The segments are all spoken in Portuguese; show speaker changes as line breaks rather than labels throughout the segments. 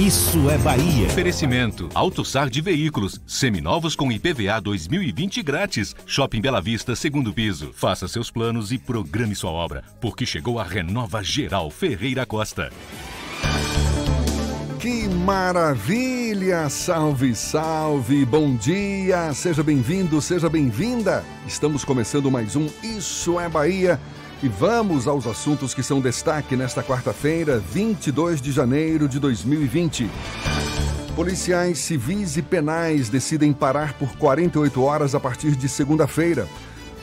Isso é Bahia.
Oferecimento: AutoSar de Veículos, seminovos com IPVA 2020 grátis. Shopping Bela Vista, segundo piso. Faça seus planos e programe sua obra, porque chegou a Renova Geral Ferreira Costa.
Que maravilha! Salve, salve! Bom dia! Seja bem-vindo, seja bem-vinda! Estamos começando mais um Isso é Bahia. E vamos aos assuntos que são destaque nesta quarta-feira, 22 de janeiro de 2020. Policiais civis e penais decidem parar por 48 horas a partir de segunda-feira.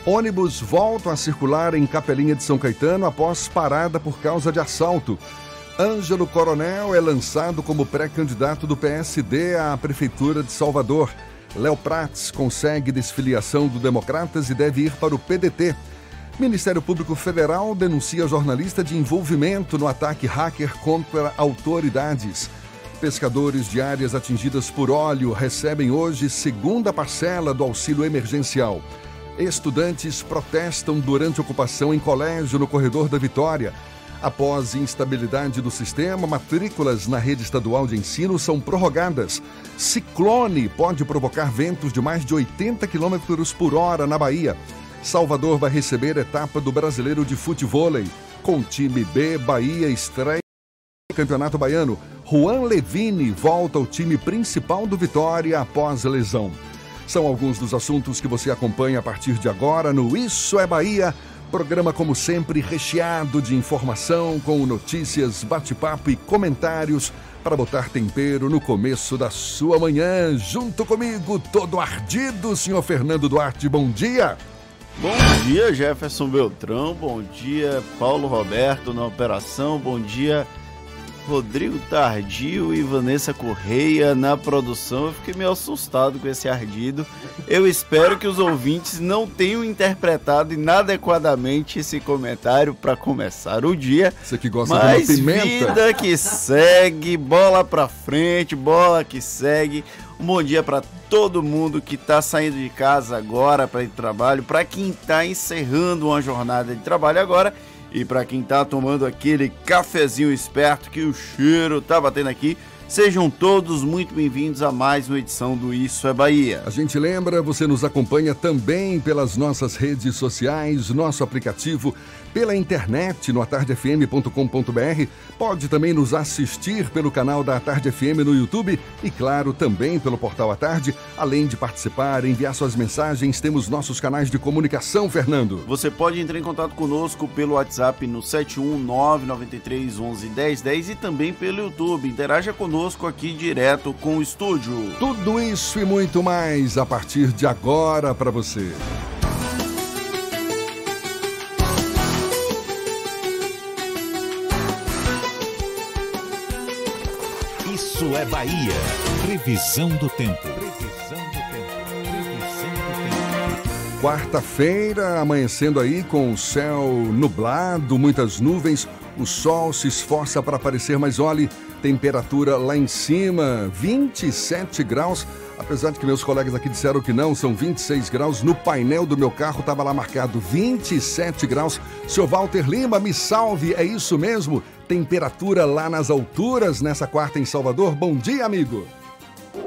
Ônibus voltam a circular em Capelinha de São Caetano após parada por causa de assalto. Ângelo Coronel é lançado como pré-candidato do PSD à Prefeitura de Salvador. Léo Prats consegue desfiliação do Democratas e deve ir para o PDT. Ministério Público Federal denuncia jornalista de envolvimento no ataque hacker contra autoridades. Pescadores de áreas atingidas por óleo recebem hoje segunda parcela do auxílio emergencial. Estudantes protestam durante ocupação em colégio no corredor da Vitória. Após instabilidade do sistema, matrículas na rede estadual de ensino são prorrogadas. Ciclone pode provocar ventos de mais de 80 km por hora na Bahia. Salvador vai receber etapa do Brasileiro de Futevôlei. Com time B, Bahia estreia no Campeonato Baiano. Juan Levine volta ao time principal do Vitória após lesão. São alguns dos assuntos que você acompanha a partir de agora no Isso é Bahia. Programa, como sempre, recheado de informação, com notícias, bate-papo e comentários para botar tempero no começo da sua manhã. Junto comigo, todo ardido, senhor Fernando Duarte. Bom dia!
Bom dia, Jefferson Beltrão. Bom dia, Paulo Roberto na operação. Bom dia, Rodrigo Tardio e Vanessa Correia na produção. Eu fiquei meio assustado com esse ardido. Eu espero que os ouvintes não tenham interpretado inadequadamente esse comentário para começar o dia.
Você que gosta
Mas
de uma pimenta.
vida que segue, bola para frente, bola que segue. Um bom dia para todo mundo que está saindo de casa agora para ir para trabalho, para quem está encerrando uma jornada de trabalho agora e para quem está tomando aquele cafezinho esperto que o cheiro tá batendo aqui. Sejam todos muito bem-vindos a mais uma edição do Isso é Bahia.
A gente lembra, você nos acompanha também pelas nossas redes sociais, nosso aplicativo, pela internet no atardefm.com.br. Pode também nos assistir pelo canal da Atarde FM no YouTube e, claro, também pelo portal A Tarde. Além de participar, enviar suas mensagens, temos nossos canais de comunicação, Fernando.
Você pode entrar em contato conosco pelo WhatsApp no 71993111010 e também pelo YouTube. Interaja conosco aqui direto com o estúdio.
Tudo isso e muito mais a partir de agora para você.
Isso é Bahia. Previsão do tempo. Previsão do tempo.
Quarta-feira, amanhecendo aí com o céu nublado, muitas nuvens, o sol se esforça para aparecer, mas olhe, temperatura lá em cima, 27 graus. Apesar de que meus colegas aqui disseram que não, são 26 graus. No painel do meu carro estava lá marcado 27 graus. Seu Walter Lima, me salve, é isso mesmo? Temperatura lá nas alturas nessa quarta em Salvador. Bom dia, amigo.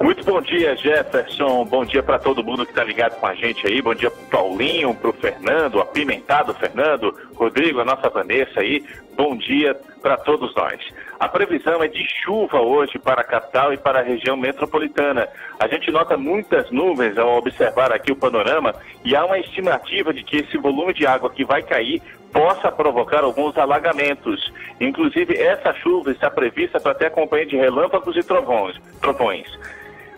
Muito bom dia, Jefferson. Bom dia para todo mundo que está ligado com a gente aí. Bom dia pro Paulinho, pro Fernando, apimentado Fernando, Rodrigo, a nossa Vanessa aí. Bom dia para todos nós. A previsão é de chuva hoje para a capital e para a região metropolitana. A gente nota muitas nuvens ao observar aqui o panorama e há uma estimativa de que esse volume de água que vai cair possa provocar alguns alagamentos. Inclusive, essa chuva está prevista para ter acompanhada de relâmpagos e trovões. trovões.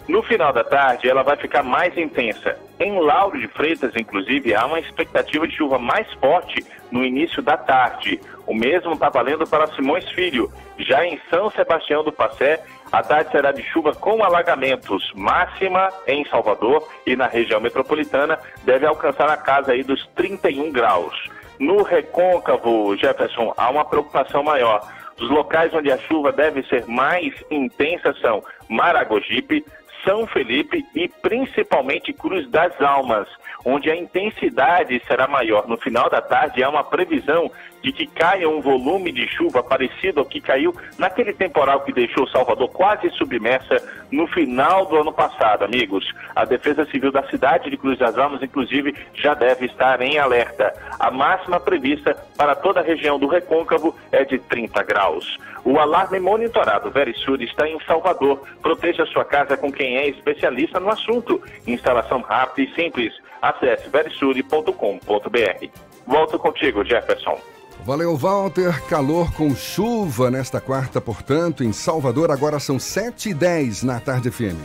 No final da tarde, ela vai ficar mais intensa. Em Lauro de Freitas, inclusive, há uma expectativa de chuva mais forte no início da tarde. O mesmo está valendo para Simões Filho. Já em São Sebastião do Passé, a tarde será de chuva com alagamentos. Máxima em Salvador e na região metropolitana deve alcançar a casa aí dos 31 graus. No recôncavo, Jefferson, há uma preocupação maior. Os locais onde a chuva deve ser mais intensa são Maragogipe, são Felipe e principalmente Cruz das Almas, onde a intensidade será maior. No final da tarde há uma previsão de que caia um volume de chuva parecido ao que caiu naquele temporal que deixou Salvador quase submersa no final do ano passado, amigos. A Defesa Civil da cidade de Cruz das Almas, inclusive, já deve estar em alerta. A máxima prevista para toda a região do Recôncavo é de 30 graus. O alarme monitorado Verisur está em Salvador. Proteja sua casa com quem é especialista no assunto. Instalação rápida e simples. Acesse verisure.com.br. Volto contigo, Jefferson.
Valeu, Walter. Calor com chuva nesta quarta, portanto, em Salvador. Agora são 7h10 na tarde FM.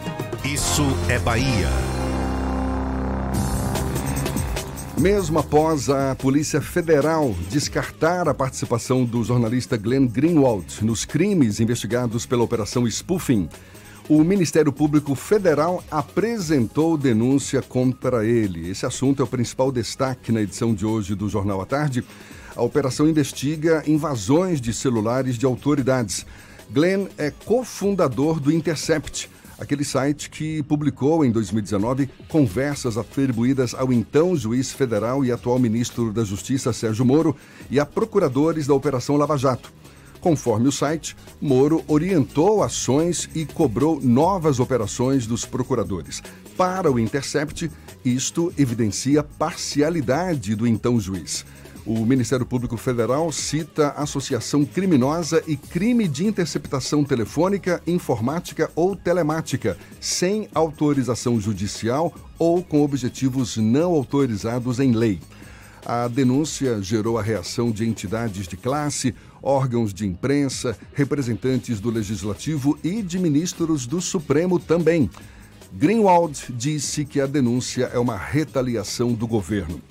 Isso é Bahia.
Mesmo após a Polícia Federal descartar a participação do jornalista Glenn Greenwald nos crimes investigados pela Operação Spoofing, o Ministério Público Federal apresentou denúncia contra ele. Esse assunto é o principal destaque na edição de hoje do Jornal à Tarde. A operação investiga invasões de celulares de autoridades. Glenn é cofundador do Intercept, aquele site que publicou em 2019 conversas atribuídas ao então juiz federal e atual ministro da Justiça Sérgio Moro e a procuradores da Operação Lava Jato. Conforme o site, Moro orientou ações e cobrou novas operações dos procuradores. Para o Intercept, isto evidencia parcialidade do então juiz. O Ministério Público Federal cita associação criminosa e crime de interceptação telefônica, informática ou telemática, sem autorização judicial ou com objetivos não autorizados em lei. A denúncia gerou a reação de entidades de classe, órgãos de imprensa, representantes do Legislativo e de ministros do Supremo também. Greenwald disse que a denúncia é uma retaliação do governo.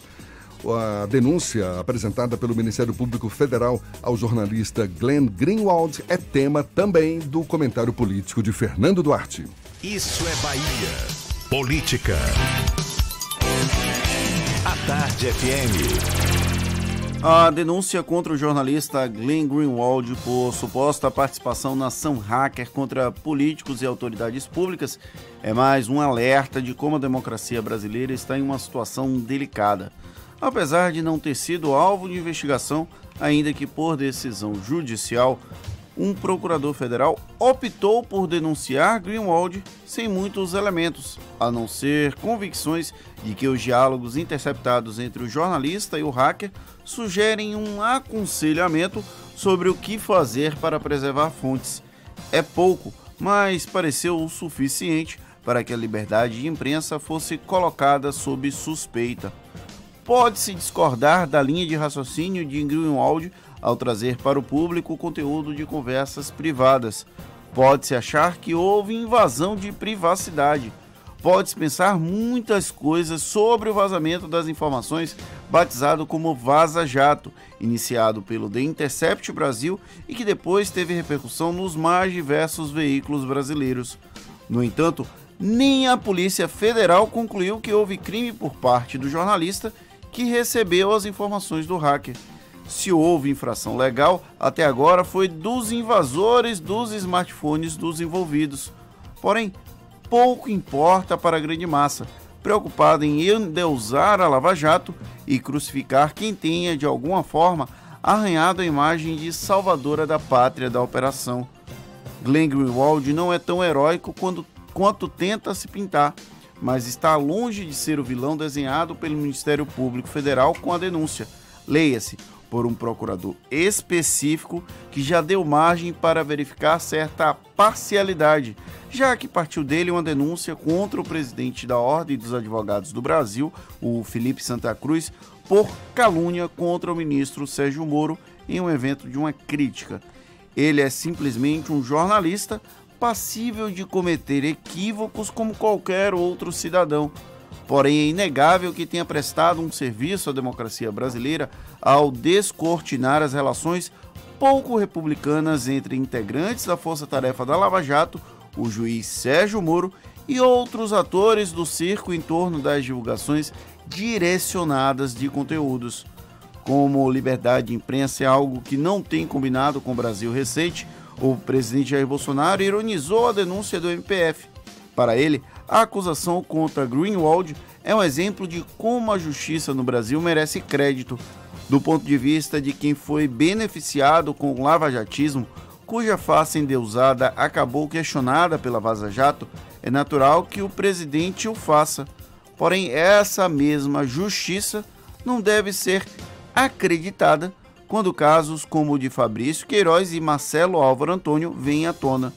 A denúncia apresentada pelo Ministério Público Federal ao jornalista Glenn Greenwald é tema também do comentário político de Fernando Duarte.
Isso é Bahia. Política. A Tarde FM.
A denúncia contra o jornalista Glenn Greenwald por suposta participação na ação hacker contra políticos e autoridades públicas é mais um alerta de como a democracia brasileira está em uma situação delicada apesar de não ter sido alvo de investigação, ainda que por decisão judicial, um procurador federal optou por denunciar Greenwald sem muitos elementos, a não ser convicções de que os diálogos interceptados entre o jornalista e o hacker sugerem um aconselhamento sobre o que fazer para preservar fontes. É pouco, mas pareceu o suficiente para que a liberdade de imprensa fosse colocada sob suspeita. Pode-se discordar da linha de raciocínio de Greenwald ao trazer para o público o conteúdo de conversas privadas. Pode-se achar que houve invasão de privacidade. Pode-se pensar muitas coisas sobre o vazamento das informações, batizado como Vaza Jato, iniciado pelo The Intercept Brasil e que depois teve repercussão nos mais diversos veículos brasileiros. No entanto, nem a Polícia Federal concluiu que houve crime por parte do jornalista que recebeu as informações do hacker. Se houve infração legal, até agora foi dos invasores dos smartphones dos envolvidos. Porém, pouco importa para a grande massa, preocupada em endeusar a Lava Jato e crucificar quem tenha, de alguma forma, arranhado a imagem de salvadora da pátria da operação. Glenn Greenwald não é tão heróico quando, quanto tenta se pintar mas está longe de ser o vilão desenhado pelo Ministério Público Federal com a denúncia. Leia-se, por um procurador específico que já deu margem para verificar certa parcialidade, já que partiu dele uma denúncia contra o presidente da Ordem dos Advogados do Brasil, o Felipe Santa Cruz, por calúnia contra o ministro Sérgio Moro em um evento de uma crítica. Ele é simplesmente um jornalista passível de cometer equívocos como qualquer outro cidadão. Porém, é inegável que tenha prestado um serviço à democracia brasileira ao descortinar as relações pouco republicanas entre integrantes da Força Tarefa da Lava Jato, o juiz Sérgio Moro e outros atores do circo em torno das divulgações direcionadas de conteúdos. Como liberdade de imprensa é algo que não tem combinado com o Brasil recente, o presidente Jair Bolsonaro ironizou a denúncia do MPF. Para ele, a acusação contra Greenwald é um exemplo de como a justiça no Brasil merece crédito, do ponto de vista de quem foi beneficiado com o lavajatismo, cuja face endeusada acabou questionada pela Vaza Jato, é natural que o presidente o faça. Porém, essa mesma justiça não deve ser acreditada quando casos como o de Fabrício Queiroz e Marcelo Álvaro Antônio vêm à tona.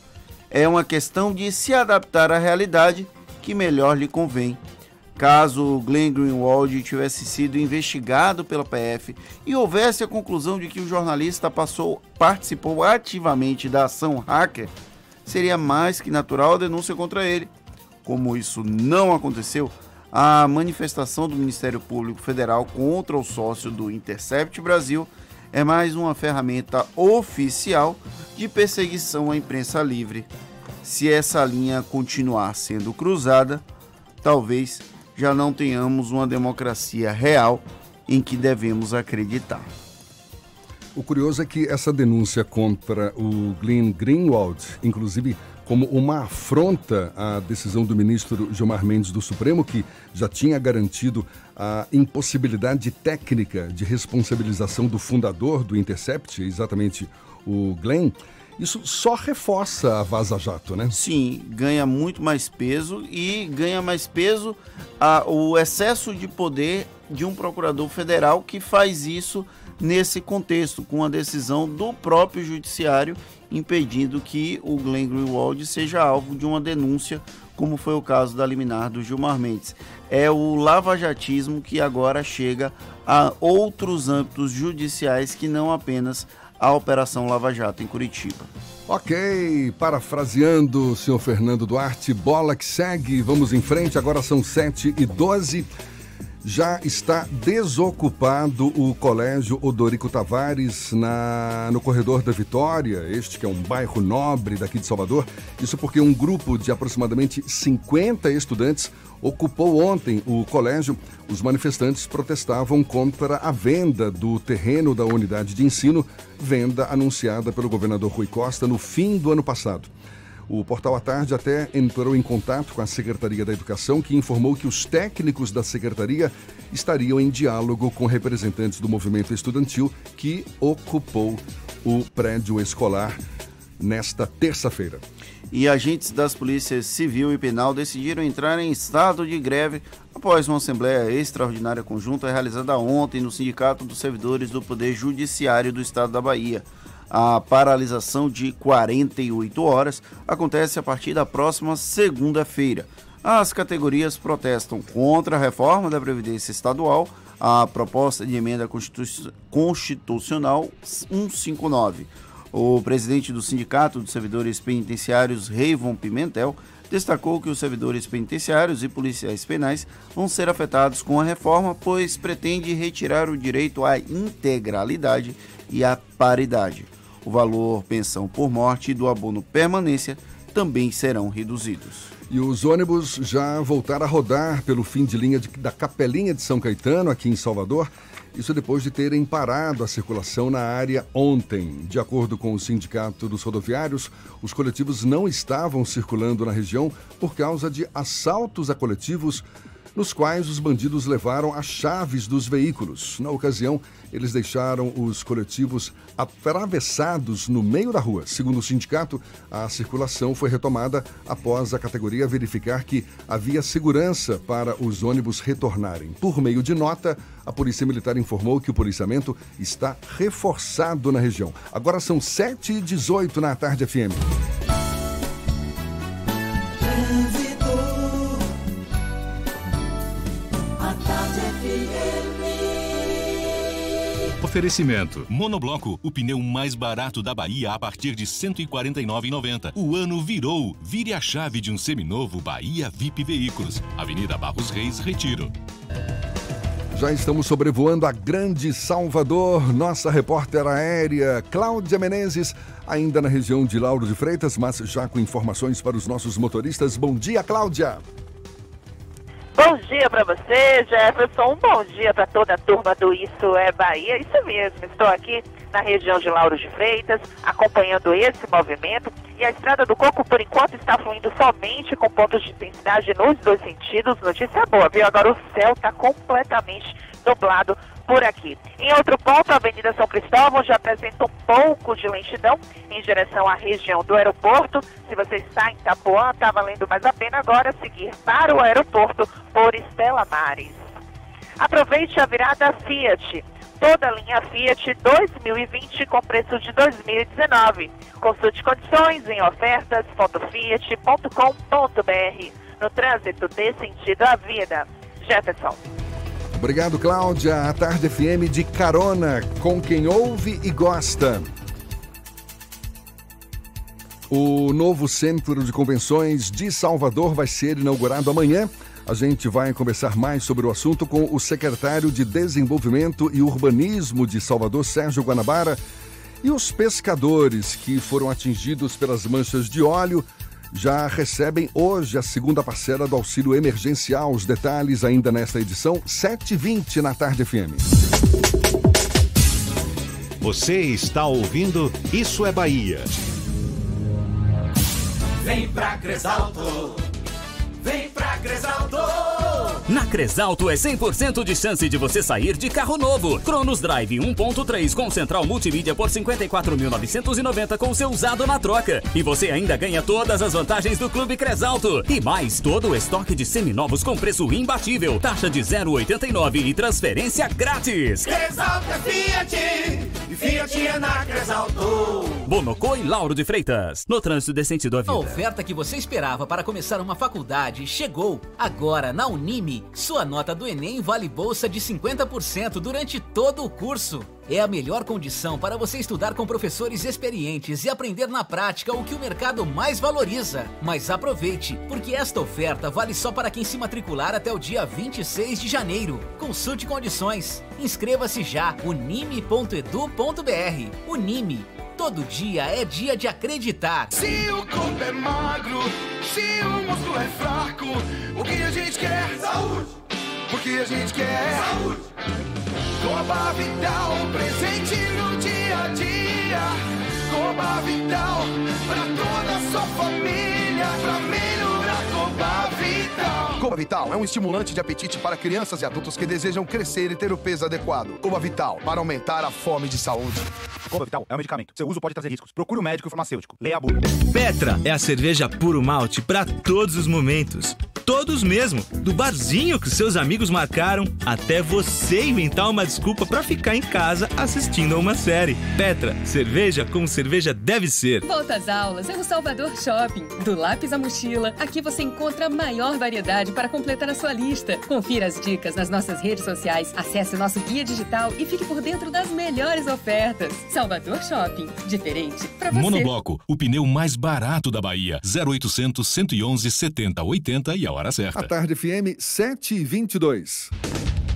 É uma questão de se adaptar à realidade que melhor lhe convém. Caso Glenn Greenwald tivesse sido investigado pela PF e houvesse a conclusão de que o jornalista passou, participou ativamente da ação hacker, seria mais que natural a denúncia contra ele. Como isso não aconteceu, a manifestação do Ministério Público Federal contra o sócio do Intercept Brasil é mais uma ferramenta oficial de perseguição à imprensa livre. Se essa linha continuar sendo cruzada, talvez já não tenhamos uma democracia real em que devemos acreditar.
O curioso é que essa denúncia contra o Glenn Greenwald, inclusive como uma afronta à decisão do ministro Gilmar Mendes do Supremo, que já tinha garantido a impossibilidade técnica de responsabilização do fundador do Intercept, exatamente o Glenn, isso só reforça a Vaza Jato, né?
Sim, ganha muito mais peso e ganha mais peso a, o excesso de poder de um procurador federal que faz isso nesse contexto, com a decisão do próprio judiciário impedindo que o Glenn Greenwald seja alvo de uma denúncia, como foi o caso da liminar do Gilmar Mendes. É o lavajatismo que agora chega a outros âmbitos judiciais que não apenas a Operação Lava Jato em Curitiba.
Ok, parafraseando o senhor Fernando Duarte, bola que segue, vamos em frente, agora são 7 e 12 já está desocupado o Colégio Odorico Tavares na, no Corredor da Vitória, este que é um bairro nobre daqui de Salvador. Isso porque um grupo de aproximadamente 50 estudantes ocupou ontem o colégio. Os manifestantes protestavam contra a venda do terreno da unidade de ensino, venda anunciada pelo governador Rui Costa no fim do ano passado. O Portal à Tarde até entrou em contato com a Secretaria da Educação, que informou que os técnicos da secretaria estariam em diálogo com representantes do movimento estudantil que ocupou o prédio escolar nesta terça-feira.
E agentes das polícias civil e penal decidiram entrar em estado de greve após uma assembleia extraordinária conjunta realizada ontem no Sindicato dos Servidores do Poder Judiciário do Estado da Bahia. A paralisação de 48 horas acontece a partir da próxima segunda-feira. As categorias protestam contra a reforma da Previdência Estadual, a proposta de emenda constitucional 159. O presidente do Sindicato dos Servidores Penitenciários, Reivon Pimentel, destacou que os servidores penitenciários e policiais penais vão ser afetados com a reforma, pois pretende retirar o direito à integralidade e à paridade. O valor pensão por morte e do abono permanência também serão reduzidos.
E os ônibus já voltaram a rodar pelo fim de linha de, da Capelinha de São Caetano, aqui em Salvador. Isso depois de terem parado a circulação na área ontem. De acordo com o Sindicato dos Rodoviários, os coletivos não estavam circulando na região por causa de assaltos a coletivos nos quais os bandidos levaram as chaves dos veículos. Na ocasião, eles deixaram os coletivos atravessados no meio da rua. Segundo o sindicato, a circulação foi retomada após a categoria verificar que havia segurança para os ônibus retornarem. Por meio de nota, a Polícia Militar informou que o policiamento está reforçado na região. Agora são 7h18 na tarde FM.
Oferecimento. Monobloco, o pneu mais barato da Bahia a partir de R$ 149,90. O ano virou. Vire a chave de um seminovo Bahia VIP Veículos. Avenida Barros Reis, Retiro.
Já estamos sobrevoando a Grande Salvador. Nossa repórter aérea, Cláudia Menezes, ainda na região de Lauro de Freitas, mas já com informações para os nossos motoristas. Bom dia, Cláudia.
Bom dia para você, Jefferson. Um bom dia para toda a turma do Isso é Bahia. Isso mesmo, estou aqui na região de Lauro de Freitas, acompanhando esse movimento. E a Estrada do Coco, por enquanto, está fluindo somente com pontos de intensidade nos dois sentidos. Notícia boa, viu? Agora o céu está completamente nublado por aqui. Em outro ponto, a Avenida São Cristóvão já apresenta um pouco de lentidão em direção à região do aeroporto. Se você está em Itapuã, está valendo mais a pena agora seguir para o aeroporto por Estela Mares. Aproveite a virada Fiat toda a linha Fiat 2020 com preço de 2019. Consulte condições em ofertas.fiat.com.br. No trânsito, dê sentido à vida. Jefferson.
Obrigado, Cláudia. A Tarde FM de carona com quem ouve e gosta. O novo Centro de Convenções de Salvador vai ser inaugurado amanhã. A gente vai conversar mais sobre o assunto com o secretário de Desenvolvimento e Urbanismo de Salvador, Sérgio Guanabara, e os pescadores que foram atingidos pelas manchas de óleo já recebem hoje a segunda parcela do auxílio emergencial. Os detalhes ainda nesta edição 7h20 na Tarde FM.
Você está ouvindo Isso é Bahia.
Vem pra Cresalto. Vem pra Cresalto.
Na Cresalto é 100% de chance de você sair de carro novo. Cronos Drive 1.3 com central multimídia por 54.990 com seu usado na troca. E você ainda ganha todas as vantagens do Clube Cresalto. E mais todo o estoque de seminovos com preço imbatível. Taxa de 0,89 e transferência grátis.
Cresalto é Fiat. E Fiat é na Cresalto.
Bonocô e Lauro de Freitas. No trânsito de sentido à vida.
A oferta que você esperava para começar uma faculdade chegou. Agora, na Unime, sua nota do Enem vale bolsa de 50% durante todo o curso. É a melhor condição para você estudar com professores experientes e aprender na prática o que o mercado mais valoriza. Mas aproveite, porque esta oferta vale só para quem se matricular até o dia 26 de janeiro. Consulte condições. Inscreva-se já unime.edu.br. Unime. Todo dia é dia de acreditar.
Se o corpo é magro, se o músculo é fraco, o que a gente quer? Saúde! O que a gente quer? Saúde! Coba Vital, presente no dia a dia. Coba Vital, pra toda a sua família, pra Coba Vital.
Coba Vital é um estimulante de apetite para crianças e adultos que desejam crescer e ter o peso adequado. Coba Vital, para aumentar a fome de saúde.
Coba Vital é um medicamento. Seu uso pode trazer riscos. Procure um médico farmacêutico. Leia a bula.
Petra é a cerveja puro malte para todos os momentos. Todos mesmo, do barzinho que seus amigos marcaram até você inventar uma desculpa para ficar em casa assistindo a uma série. Petra, cerveja como cerveja deve ser.
Volta às aulas é no Salvador Shopping. Do lápis à mochila, aqui você encontra a maior variedade para completar a sua lista. Confira as dicas nas nossas redes sociais, acesse nosso guia digital e fique por dentro das melhores ofertas. Salvador Shopping, diferente para você.
Monobloco, o pneu mais barato da Bahia. 0800 111 70 80 e a hora certa.
A Tarde FM 722.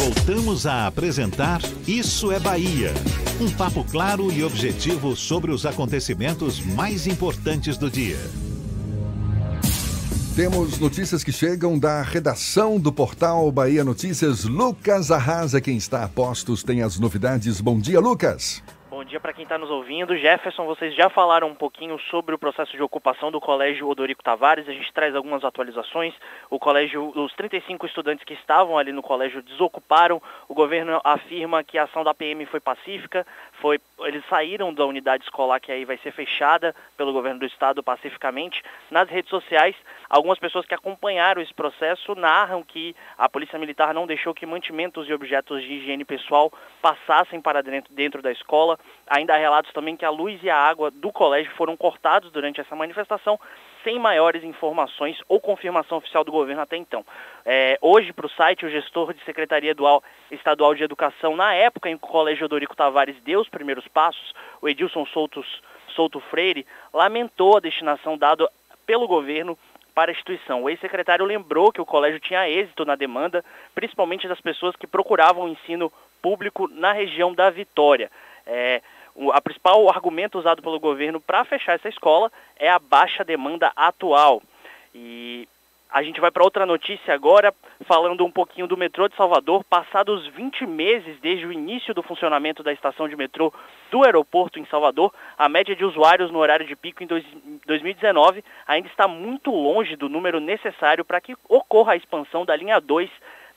Voltamos a apresentar Isso é Bahia. Um papo claro e objetivo sobre os acontecimentos mais importantes do dia.
Temos notícias que chegam da redação do portal Bahia Notícias. Lucas Arrasa, quem está a postos, tem as novidades. Bom dia, Lucas.
Bom dia para quem está nos ouvindo. Jefferson, vocês já falaram um pouquinho sobre o processo de ocupação do Colégio Odorico Tavares. A gente traz algumas atualizações. O colégio, os 35 estudantes que estavam ali no colégio desocuparam. O governo afirma que a ação da PM foi pacífica. Foi, eles saíram da unidade escolar que aí vai ser fechada pelo governo do estado pacificamente. Nas redes sociais, algumas pessoas que acompanharam esse processo narram que a polícia militar não deixou que mantimentos e objetos de higiene pessoal passassem para dentro, dentro da escola. Ainda há relatos também que a luz e a água do colégio foram cortados durante essa manifestação, sem maiores informações ou confirmação oficial do governo até então. É, hoje, para o site, o gestor de Secretaria Estadual de Educação, na época em que o Colégio Odorico Tavares deu os primeiros passos, o Edilson Soutos, Souto Freire, lamentou a destinação dada pelo governo para a instituição. O ex-secretário lembrou que o colégio tinha êxito na demanda, principalmente das pessoas que procuravam o ensino público na região da Vitória. É, o a principal argumento usado pelo governo para fechar essa escola é a baixa demanda atual. E a gente vai para outra notícia agora, falando um pouquinho do metrô de Salvador. Passados 20 meses desde o início do funcionamento da estação de metrô do aeroporto em Salvador, a média de usuários no horário de pico em 2019 ainda está muito longe do número necessário para que ocorra a expansão da linha 2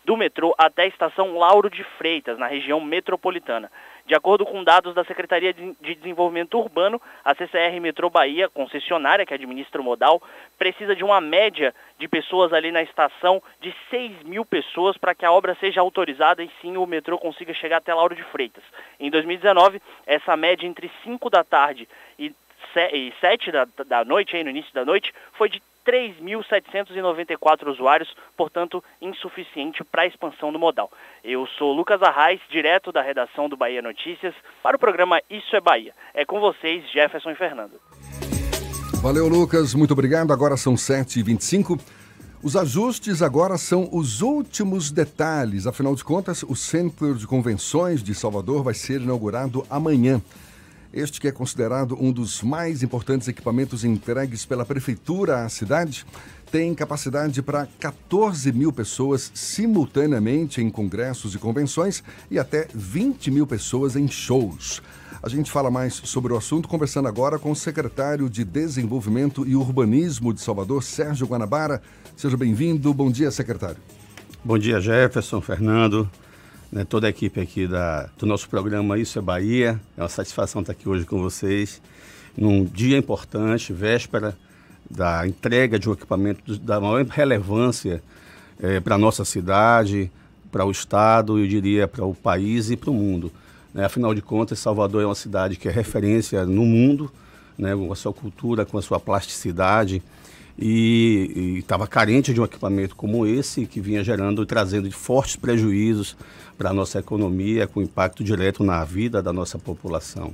do metrô até a estação Lauro de Freitas, na região metropolitana. De acordo com dados da Secretaria de Desenvolvimento Urbano, a CCR Metrô Bahia, concessionária que administra o modal, precisa de uma média de pessoas ali na estação de 6 mil pessoas para que a obra seja autorizada e sim o metrô consiga chegar até Lauro de Freitas. Em 2019, essa média entre 5 da tarde e 7 da, da noite, aí no início da noite, foi de 3.794 usuários, portanto, insuficiente para a expansão do modal. Eu sou Lucas Arraes, direto da redação do Bahia Notícias, para o programa Isso é Bahia. É com vocês, Jefferson e Fernando.
Valeu, Lucas. Muito obrigado. Agora são 7h25. Os ajustes agora são os últimos detalhes. Afinal de contas, o Centro de Convenções de Salvador vai ser inaugurado amanhã. Este que é considerado um dos mais importantes equipamentos entregues pela prefeitura à cidade, tem capacidade para 14 mil pessoas simultaneamente em congressos e convenções e até 20 mil pessoas em shows. A gente fala mais sobre o assunto conversando agora com o secretário de Desenvolvimento e Urbanismo de Salvador, Sérgio Guanabara. Seja bem-vindo. Bom dia, secretário.
Bom dia, Jefferson, Fernando né, toda a equipe aqui da, do nosso programa Isso é Bahia. É uma satisfação estar aqui hoje com vocês, num dia importante, véspera da entrega de um equipamento da maior relevância é, para a nossa cidade, para o Estado, eu diria para o país e para o mundo. Né? Afinal de contas, Salvador é uma cidade que é referência no mundo, né, com a sua cultura, com a sua plasticidade e estava carente de um equipamento como esse, que vinha gerando e trazendo fortes prejuízos para a nossa economia, com impacto direto na vida da nossa população.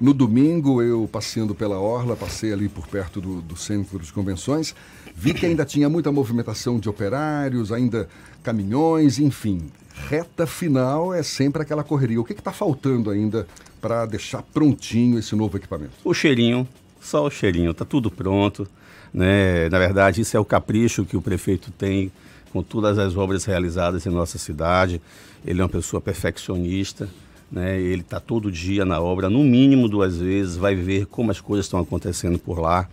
No domingo, eu passeando pela Orla, passei ali por perto do, do centro de convenções, vi que ainda tinha muita movimentação de operários, ainda caminhões, enfim. Reta final é sempre aquela correria. O que está faltando ainda para deixar prontinho esse novo equipamento?
O cheirinho, só o cheirinho, está tudo pronto. Né? Na verdade, isso é o capricho que o prefeito tem com todas as obras realizadas em nossa cidade. Ele é uma pessoa perfeccionista, né? ele está todo dia na obra, no mínimo duas vezes, vai ver como as coisas estão acontecendo por lá.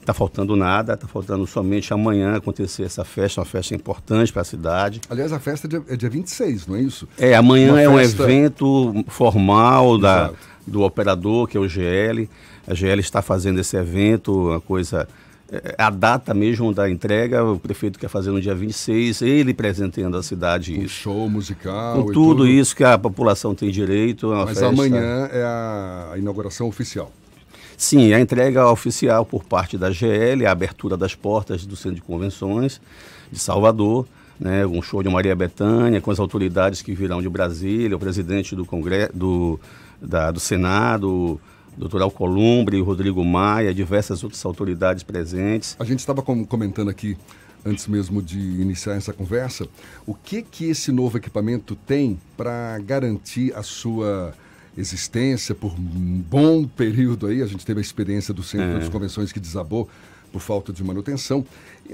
Está faltando nada, está faltando somente amanhã acontecer essa festa, uma festa importante para a cidade.
Aliás, a festa é dia, é dia 26, não é isso?
É, amanhã uma é festa... um evento formal da, do operador, que é o GL. A GL está fazendo esse evento, uma coisa a data mesmo da entrega, o prefeito quer fazer no dia 26, ele presenteando a cidade.
Um show musical.
Com tudo, tudo, isso que a população tem direito.
É Mas
festa.
amanhã é a inauguração oficial.
Sim, a entrega oficial por parte da GL, a abertura das portas do Centro de Convenções de Salvador, né, um show de Maria Bethânia, com as autoridades que virão de Brasília, o presidente do Congresso, do, da, do Senado, doutor Alcolumbre, Rodrigo Maia, diversas outras autoridades presentes.
A gente estava comentando aqui, antes mesmo de iniciar essa conversa, o que que esse novo equipamento tem para garantir a sua existência por um bom período aí. A gente teve a experiência do Centro é. das Convenções que desabou por falta de manutenção,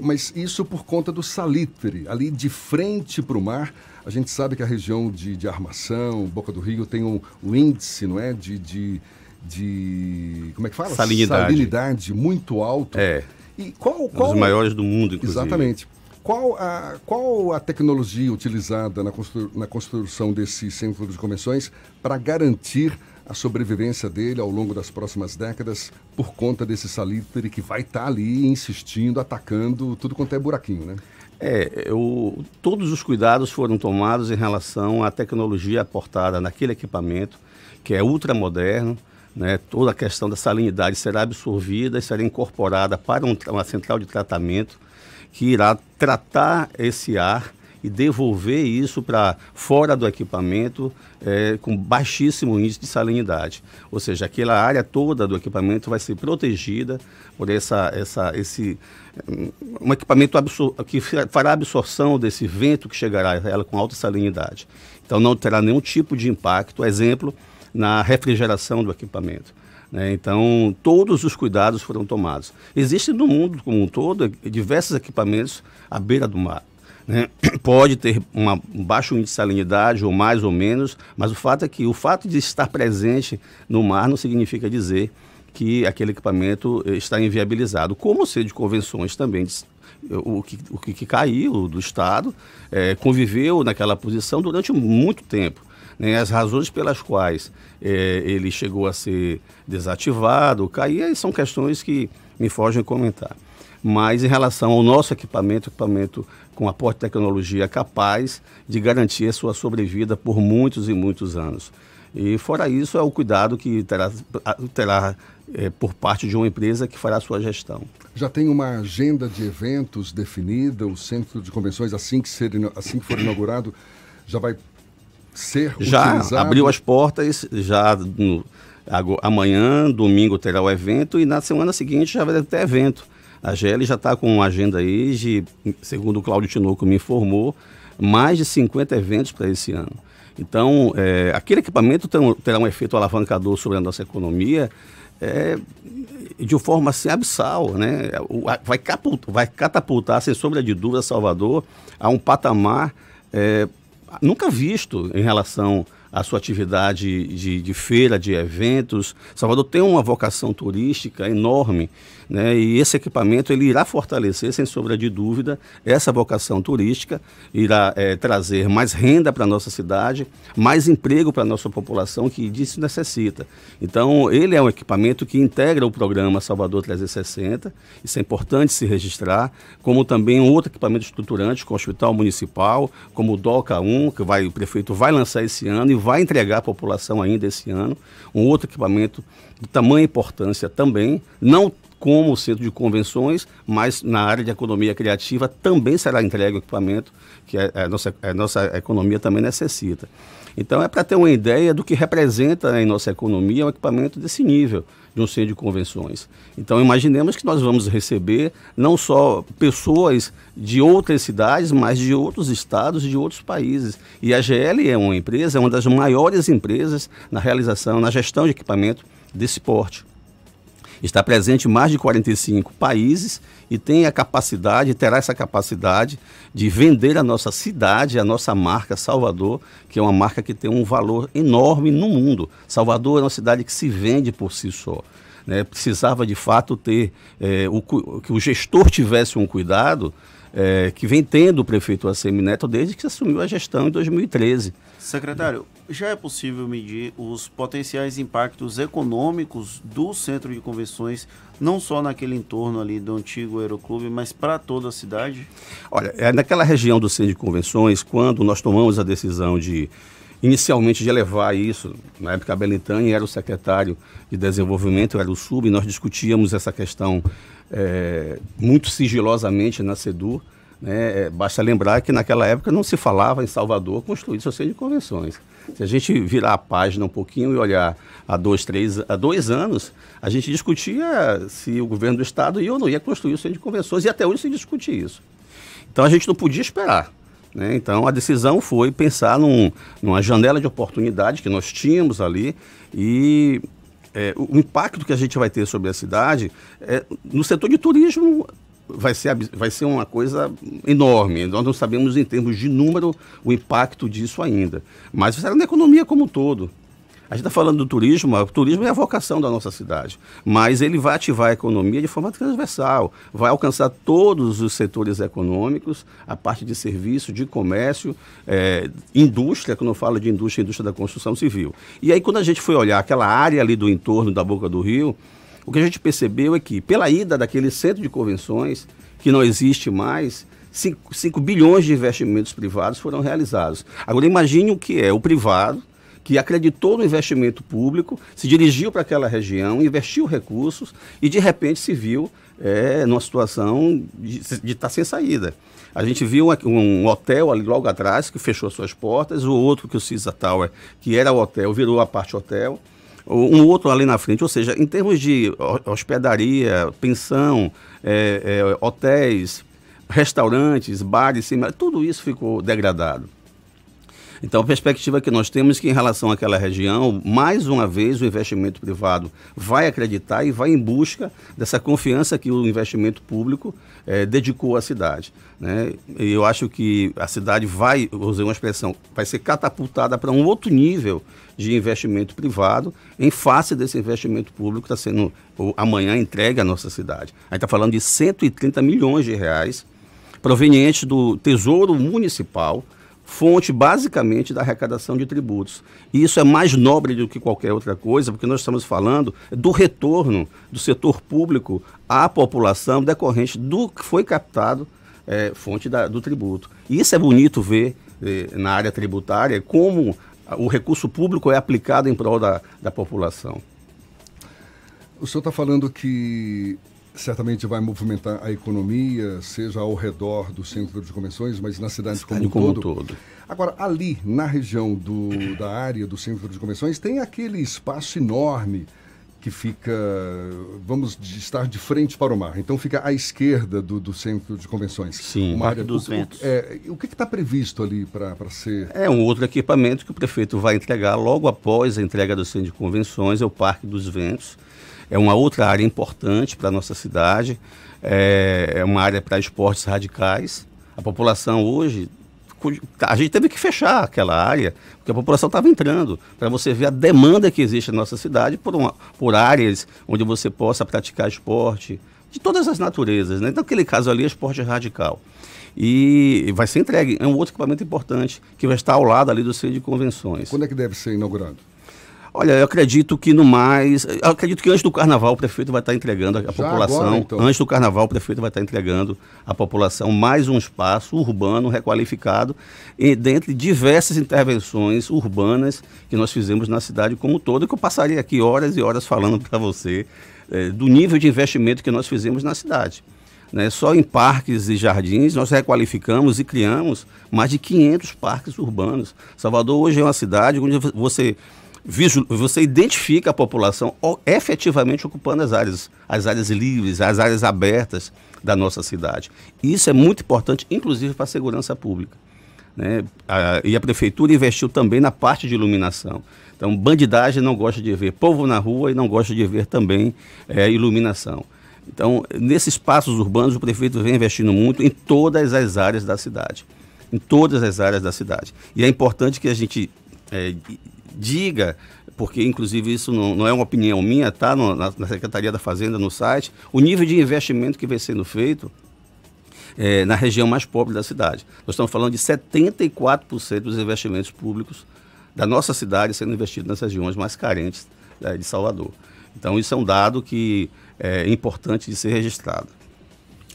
mas isso por conta do salitre, ali de frente para o mar. A gente sabe que a região de, de Armação, Boca do Rio, tem um, um índice, não é? De, de, de. Como é que fala?
Salinidade.
Salinidade muito alto.
É.
E qual,
Um
qual...
dos maiores do mundo, inclusive.
Exatamente. Qual a, qual a tecnologia utilizada na, constru, na construção desse centro de convenções para garantir a sobrevivência dele ao longo das próximas décadas por conta desse salitre que vai estar ali insistindo, atacando tudo quanto é buraquinho, né?
É, eu, todos os cuidados foram tomados em relação à tecnologia aportada naquele equipamento, que é ultramoderno, né? toda a questão da salinidade será absorvida e será incorporada para um, uma central de tratamento que irá tratar esse ar e devolver isso para fora do equipamento é, com baixíssimo índice de salinidade. Ou seja, aquela área toda do equipamento vai ser protegida por essa, essa, esse, um equipamento que fará absorção desse vento que chegará a ela com alta salinidade. Então não terá nenhum tipo de impacto, exemplo, na refrigeração do equipamento. Né? Então, todos os cuidados foram tomados. Existem no mundo como um todo diversos equipamentos à beira do mar. Né? Pode ter uma, um baixo índice de salinidade, ou mais ou menos, mas o fato é que o fato de estar presente no mar não significa dizer que aquele equipamento está inviabilizado. Como o de convenções também o que, o que caiu do Estado, é, conviveu naquela posição durante muito tempo. Né? As razões pelas quais é, ele chegou a ser desativado, cair, são questões que me fogem comentar. Mas em relação ao nosso equipamento, equipamento com aporte de tecnologia capaz de garantir a sua sobrevida por muitos e muitos anos. E fora isso, é o cuidado que terá, terá é, por parte de uma empresa que fará a sua gestão.
Já tem uma agenda de eventos definida, o centro de convenções, assim que, ser, assim que for inaugurado, já vai ser
já
utilizado?
abriu as portas, já no, amanhã, domingo terá o evento e na semana seguinte já vai ter evento. A GL já está com uma agenda aí de, segundo o Cláudio Tinoco me informou, mais de 50 eventos para esse ano. Então, é, aquele equipamento terá um efeito alavancador sobre a nossa economia é, de forma assim, abissal, né? Vai, catapultar, vai catapultar, sem sombra de dúvida, Salvador a um patamar é, nunca visto em relação à sua atividade de, de feira, de eventos. Salvador tem uma vocação turística enorme né? E esse equipamento ele irá fortalecer, sem sombra de dúvida, essa vocação turística, irá é, trazer mais renda para a nossa cidade, mais emprego para a nossa população que disso necessita. Então, ele é um equipamento que integra o programa Salvador 360, isso é importante se registrar, como também um outro equipamento estruturante com o Hospital Municipal, como o DOCA 1, que vai, o prefeito vai lançar esse ano e vai entregar à população ainda esse ano, um outro equipamento de tamanha importância também, não como centro de convenções, mas na área de economia criativa também será entregue o equipamento que a, a nossa, a nossa economia também necessita. Então é para ter uma ideia do que representa em nossa economia um equipamento desse nível de um centro de convenções. Então imaginemos que nós vamos receber não só pessoas de outras cidades, mas de outros estados e de outros países. E a GL é uma empresa, é uma das maiores empresas na realização, na gestão de equipamento desse porte está presente em mais de 45 países e tem a capacidade, terá essa capacidade de vender a nossa cidade, a nossa marca Salvador, que é uma marca que tem um valor enorme no mundo. Salvador é uma cidade que se vende por si só. Né? Precisava de fato ter é, o, que o gestor tivesse um cuidado é, que vem tendo o prefeito ACM Neto desde que assumiu a gestão em 2013.
Secretário, já é possível medir os potenciais impactos econômicos do centro de convenções, não só naquele entorno ali do antigo Aeroclube, mas para toda a cidade?
Olha, é naquela região do centro de convenções, quando nós tomamos a decisão de inicialmente de elevar isso, na época a Belintani era o secretário de desenvolvimento, era o sub, e nós discutíamos essa questão é, muito sigilosamente na SEDUR, né? É, basta lembrar que naquela época não se falava em Salvador construir centro de convenções. Se a gente virar a página um pouquinho e olhar há dois, três, há dois anos, a gente discutia se o governo do estado ia ou não ia construir o centro de convenções e até hoje se discute isso. Então a gente não podia esperar. Né? Então a decisão foi pensar num, numa janela de oportunidade que nós tínhamos ali e é, o impacto que a gente vai ter sobre a cidade, é, no setor de turismo, vai ser, vai ser uma coisa enorme. Nós não sabemos em termos de número o impacto disso ainda. Mas será na economia como um todo. A gente está falando do turismo, o turismo é a vocação da nossa cidade, mas ele vai ativar a economia de forma transversal, vai alcançar todos os setores econômicos, a parte de serviço, de comércio, é, indústria, quando eu falo de indústria, indústria da construção civil. E aí, quando a gente foi olhar aquela área ali do entorno da Boca do Rio, o que a gente percebeu é que, pela ida daquele centro de convenções, que não existe mais, 5 bilhões de investimentos privados foram realizados. Agora, imagine o que é o privado que acreditou no investimento público, se dirigiu para aquela região, investiu recursos e de repente se viu é, numa situação de estar tá sem saída. A gente viu um, hotel ali logo atrás que fechou suas portas, o outro que o Cisa Tower, que era o hotel, virou a parte hotel, um outro ali na frente, ou seja, em termos de hospedaria, pensão, é, é, hotéis, restaurantes, bares, tudo isso ficou degradado. Então, a perspectiva que nós temos é que, em relação àquela região, mais uma vez o investimento privado vai acreditar e vai em busca dessa confiança que o investimento público é, dedicou à cidade. Né? E eu acho que a cidade vai, usei uma expressão, vai ser catapultada para um outro nível de investimento privado em face desse investimento público que está sendo amanhã entregue à nossa cidade. A gente está falando de 130 milhões de reais provenientes do Tesouro Municipal, fonte basicamente da arrecadação de tributos. E isso é mais nobre do que qualquer outra coisa, porque nós estamos falando do retorno do setor público à população decorrente do que foi captado é, fonte da, do tributo. E isso é bonito ver é, na área tributária como o recurso público é aplicado em prol da, da população.
O senhor está falando que certamente vai movimentar a economia, seja ao redor do centro de convenções, mas na cidade, como, um, como todo. todo. Agora, ali, na região do, da área do centro de convenções, tem aquele espaço enorme que fica, vamos estar de frente para o mar. Então fica à esquerda do, do centro de convenções.
Sim,
uma área
dos o, ventos.
É, o que está previsto ali para ser?
É um outro equipamento que o prefeito vai entregar logo após a entrega do centro de convenções, é o Parque dos Ventos é uma outra área importante para a nossa cidade, é, é uma área para esportes radicais. A população hoje, a gente teve que fechar aquela área, porque a população estava entrando, para você ver a demanda que existe na nossa cidade por, uma, por áreas onde você possa praticar esporte, de todas as naturezas. Né? Então, aquele caso ali é esporte radical. E vai ser entregue. É um outro equipamento importante que vai estar ao lado ali do centro de convenções.
Quando é que deve ser inaugurado?
Olha, eu acredito que no mais. Eu acredito que antes do carnaval o prefeito vai estar entregando a, população. Agora, então. Antes do carnaval o prefeito vai estar entregando à população mais um espaço urbano requalificado, e dentre diversas intervenções urbanas que nós fizemos na cidade como todo, que eu passaria aqui horas e horas falando para você é, do nível de investimento que nós fizemos na cidade. Né? Só em parques e jardins nós requalificamos e criamos mais de 500 parques urbanos. Salvador hoje é uma cidade onde você você identifica a população efetivamente ocupando as áreas, as áreas livres, as áreas abertas da nossa cidade. Isso é muito importante, inclusive para a segurança pública. Né? A, e a prefeitura investiu também na parte de iluminação. Então, bandidagem não gosta de ver povo na rua e não gosta de ver também é, iluminação. Então, nesses espaços urbanos, o prefeito vem investindo muito em todas as áreas da cidade. Em todas as áreas da cidade. E é importante que a gente é, diga, porque inclusive isso não, não é uma opinião minha, tá na, na, Secretaria da Fazenda, no site, o nível de investimento que vem sendo feito é, na região mais pobre da cidade. Nós estamos falando de 74% dos investimentos públicos da nossa cidade sendo investidos nas regiões mais carentes é, de Salvador. Então isso é um dado que é importante de ser registrado.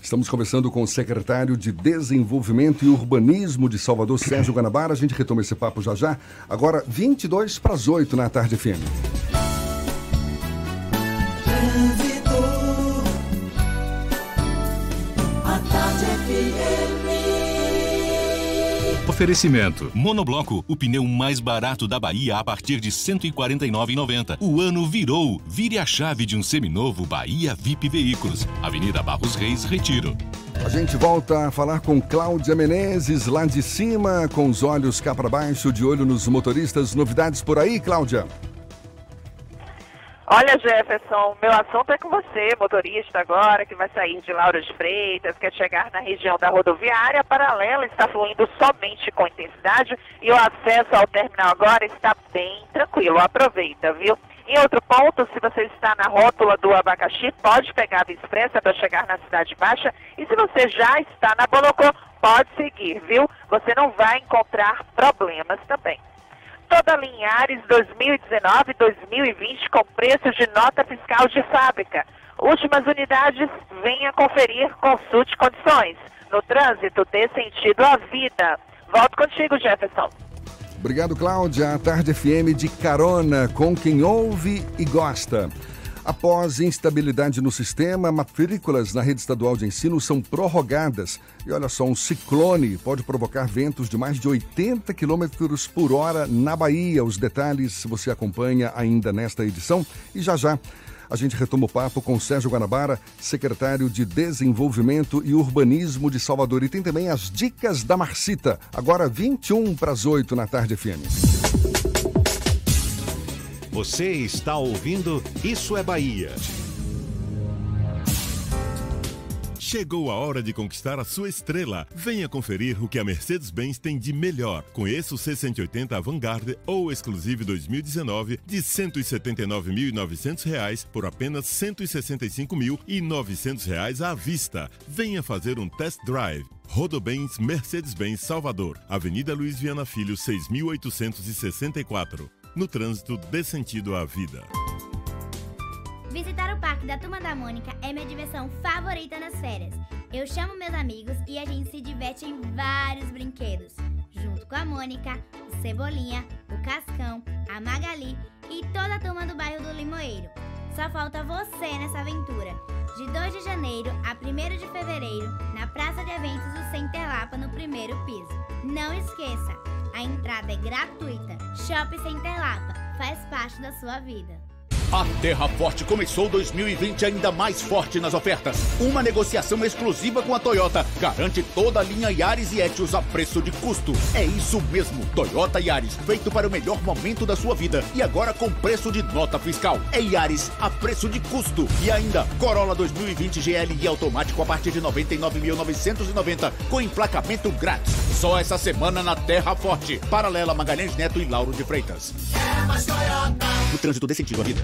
Estamos conversando com o secretário de Desenvolvimento e Urbanismo de Salvador, Sérgio Guanabara. A gente retoma esse papo já já. Agora, 22 para as 8 na tarde FM.
Oferecimento. Monobloco, o pneu mais barato da Bahia a partir de R$ 149,90. O ano virou. Vire a chave de um seminovo Bahia VIP Veículos. Avenida Barros Reis, Retiro.
A gente volta a falar com Cláudia Menezes, lá de cima, com os olhos cá para baixo, de olho nos motoristas. Novidades por aí, Cláudia?
Olha, Jefferson, meu assunto é com você, motorista agora, que vai sair de Lauro de Freitas, quer chegar na região da rodoviária paralela, está fluindo somente com intensidade e o acesso ao terminal agora está bem tranquilo. Aproveita, viu? Em outro ponto, se você está na rótula do abacaxi, pode pegar a Expressa para chegar na Cidade Baixa. E se você já está na Bolocô, pode seguir, viu? Você não vai encontrar problemas também. Toda Linhares 2019 e 2020 com preços de nota fiscal de fábrica. Últimas unidades, venha conferir, consulte condições. No trânsito, dê sentido à vida. Volto contigo, Jefferson.
Obrigado, Cláudia. A Tarde FM de carona com quem ouve e gosta. Após instabilidade no sistema, matrículas na rede estadual de ensino são prorrogadas. E olha só, um ciclone pode provocar ventos de mais de 80 km por hora na Bahia. Os detalhes você acompanha ainda nesta edição. E já já a gente retoma o papo com Sérgio Guanabara, secretário de Desenvolvimento e Urbanismo de Salvador. E tem também as dicas da Marcita, agora 21 para as 8 na tarde FM.
Você está ouvindo Isso é Bahia.
Chegou a hora de conquistar a sua estrela. Venha conferir o que a Mercedes-Benz tem de melhor. Conheça o C180 Vanguard ou Exclusive 2019 de R$ 179.900 por apenas R$ 165.900 à vista. Venha fazer um test drive. Rodobens Mercedes-Benz Salvador, Avenida Luiz Viana Filho, 6864. No trânsito, dê sentido à vida.
Visitar o Parque da Turma da Mônica é minha diversão favorita nas férias. Eu chamo meus amigos e a gente se diverte em vários brinquedos. Junto com a Mônica, o Cebolinha, o Cascão, a Magali e toda a turma do bairro do Limoeiro. Só falta você nessa aventura. De 2 de janeiro a 1 de fevereiro, na Praça de Eventos do Center Lapa, no primeiro piso. Não esqueça, a entrada é gratuita. Shopping Center Lapa faz parte da sua vida.
A Terra Forte começou 2020 ainda mais forte nas ofertas. Uma negociação exclusiva com a Toyota garante toda a linha Yaris e Etios a preço de custo. É isso mesmo, Toyota Yaris, feito para o melhor momento da sua vida e agora com preço de nota fiscal. É Yaris a preço de custo. E ainda, Corolla 2020 GLI automático a partir de 99.990 com emplacamento grátis. Só essa semana na Terra Forte. Paralela Magalhães Neto e Lauro de Freitas.
É mais Toyota.
O trânsito dê sentido à vida.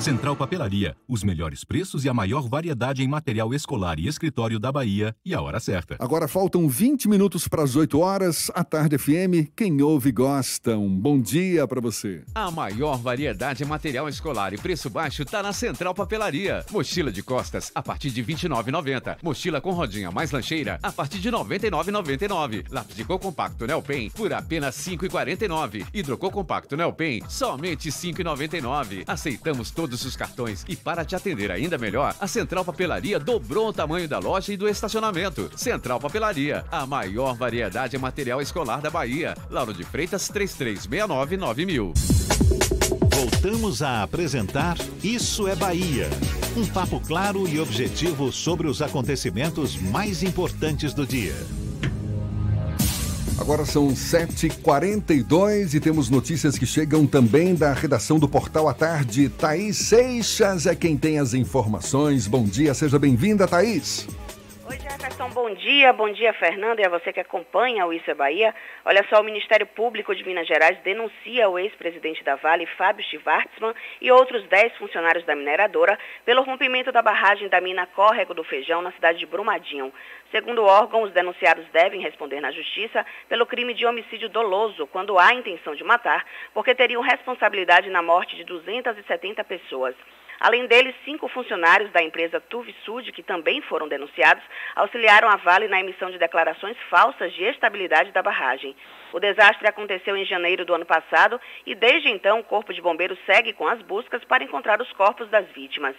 Central Papelaria, os melhores preços e a maior variedade em material escolar e escritório da Bahia e a hora certa.
Agora faltam 20 minutos para as 8 horas. A Tarde FM, quem ouve gosta. Um bom dia para você.
A maior variedade em material escolar e preço baixo está na Central Papelaria. Mochila de costas a partir de R$ 29,90. Mochila com rodinha mais lancheira a partir de R$ 99,99. Lápis de cor compacto Nelpen por apenas R$ 5,49. Hidrocor compacto Nelpen somente R$ 5,99. Aceitamos todos os cartões e para te atender ainda melhor, a Central Papelaria dobrou o tamanho da loja e do estacionamento. Central Papelaria, a maior variedade em material escolar da Bahia. Lauro de Freitas 3369 9000.
Voltamos a apresentar Isso é Bahia. Um papo claro e objetivo sobre os acontecimentos mais importantes do dia.
Agora são 7h42 e temos notícias que chegam também da redação do Portal à Tarde. Thaís Seixas é quem tem as informações. Bom dia, seja bem-vinda, Thaís.
Oi, Jefferson, bom dia. Bom dia, Fernando, e a você que acompanha o Isso é Bahia. Olha só, o Ministério Público de Minas Gerais denuncia o ex-presidente da Vale, Fábio Schwartzman, e outros 10 funcionários da mineradora pelo rompimento da barragem da mina Córrego do Feijão na cidade de Brumadinho. Segundo o órgão, os denunciados devem responder na justiça pelo crime de homicídio doloso, quando há intenção de matar, porque teriam responsabilidade na morte de 270 pessoas. Além deles, cinco funcionários da empresa Tuvisud, que também foram denunciados, auxiliaram a Vale na emissão de declarações falsas de estabilidade da barragem. O desastre aconteceu em janeiro do ano passado e, desde então, o Corpo de Bombeiros segue com as buscas para encontrar os corpos das vítimas.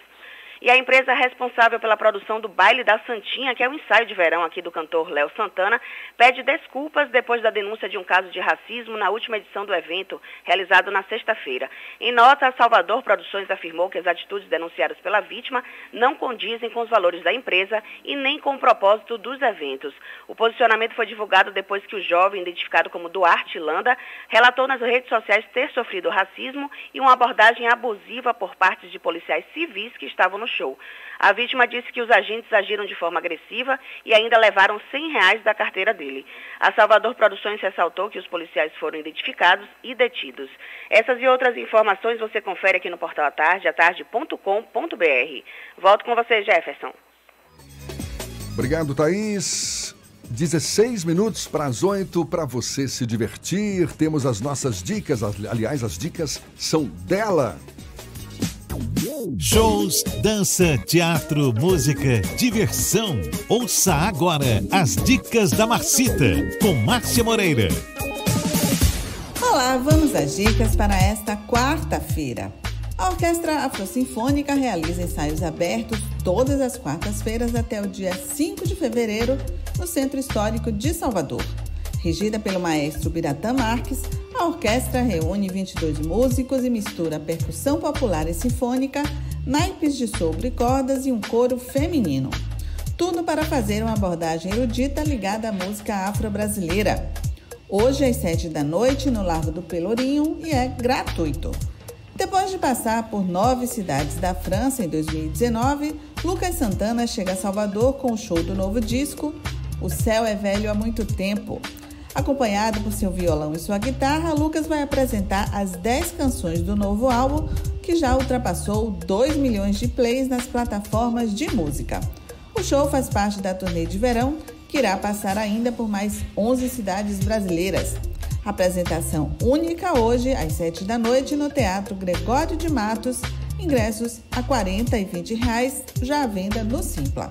E a empresa responsável pela produção do Baile da Santinha, que é o ensaio de verão aqui do cantor Léo Santana, pede desculpas depois da denúncia de um caso de racismo na última edição do evento, realizado na sexta-feira. Em nota, a Salvador Produções afirmou que as atitudes denunciadas pela vítima não condizem com os valores da empresa e nem com o propósito dos eventos. O posicionamento foi divulgado depois que o jovem, identificado como Duarte Landa, relatou nas redes sociais ter sofrido racismo e uma abordagem abusiva por parte de policiais civis que estavam no show. A vítima disse que os agentes agiram de forma agressiva e ainda levaram 100 reais da carteira dele. A Salvador Produções ressaltou que os policiais foram identificados e detidos. Essas e outras informações você confere aqui no portal Atarde, atarde.com.br. Volto com você, Jefferson.
Obrigado, Thaís. 16 minutos para as 8 para você se divertir. Temos as nossas dicas, aliás, as dicas são dela.
Shows, dança, teatro, música, diversão. Ouça agora as dicas da Marcita com Márcia Moreira.
Olá, vamos às dicas para esta quarta-feira. A Orquestra Afrosinfônica realiza ensaios abertos todas as quartas-feiras até o dia 5 de fevereiro no Centro Histórico de Salvador. Regida pelo maestro Biratã Marques, a orquestra reúne 22 músicos e mistura percussão popular e sinfônica, naipes de sopro e cordas e um coro feminino. Tudo para fazer uma abordagem erudita ligada à música afro-brasileira. Hoje às 7 da noite no Largo do Pelourinho e é gratuito. Depois de passar por nove cidades da França em 2019, Lucas Santana chega a Salvador com o show do novo disco O Céu é Velho há Muito Tempo. Acompanhado por seu violão e sua guitarra, Lucas vai apresentar as 10 canções do novo álbum, que já ultrapassou 2 milhões de plays nas plataformas de música. O show faz parte da turnê de verão, que irá passar ainda por mais 11 cidades brasileiras. Apresentação única hoje, às 7 da noite, no Teatro Gregório de Matos. Ingressos a R$ 40 e 20 reais, já à venda no Simpla.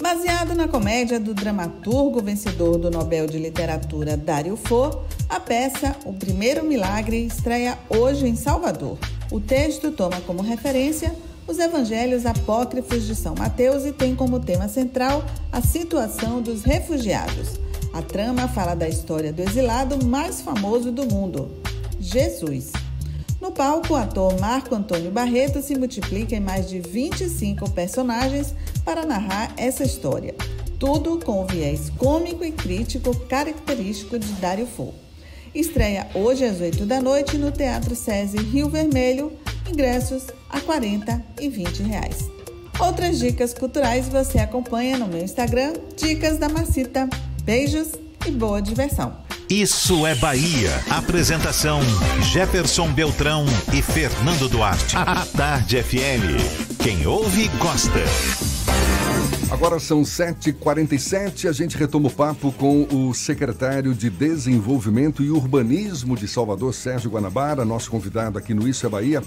Baseado na comédia do dramaturgo vencedor do Nobel de Literatura Dario Fo, a peça O Primeiro Milagre estreia hoje em Salvador. O texto toma como referência os evangelhos apócrifos de São Mateus e tem como tema central a situação dos refugiados. A trama fala da história do exilado mais famoso do mundo, Jesus. No palco, o ator Marco Antônio Barreto se multiplica em mais de 25 personagens para narrar essa história. Tudo com o viés cômico e crítico característico de Dário Fo. Estreia hoje às 8 da noite no Teatro SESI Rio Vermelho, ingressos a 40 e 20 reais. Outras dicas culturais você acompanha no meu Instagram, Dicas da Macita. Beijos e boa diversão!
Isso é Bahia. Apresentação: Jefferson Beltrão e Fernando Duarte. A Tarde FM. Quem ouve, gosta.
Agora são 7h47, a gente retoma o papo com o secretário de Desenvolvimento e Urbanismo de Salvador, Sérgio Guanabara, nosso convidado aqui no Isso é Bahia.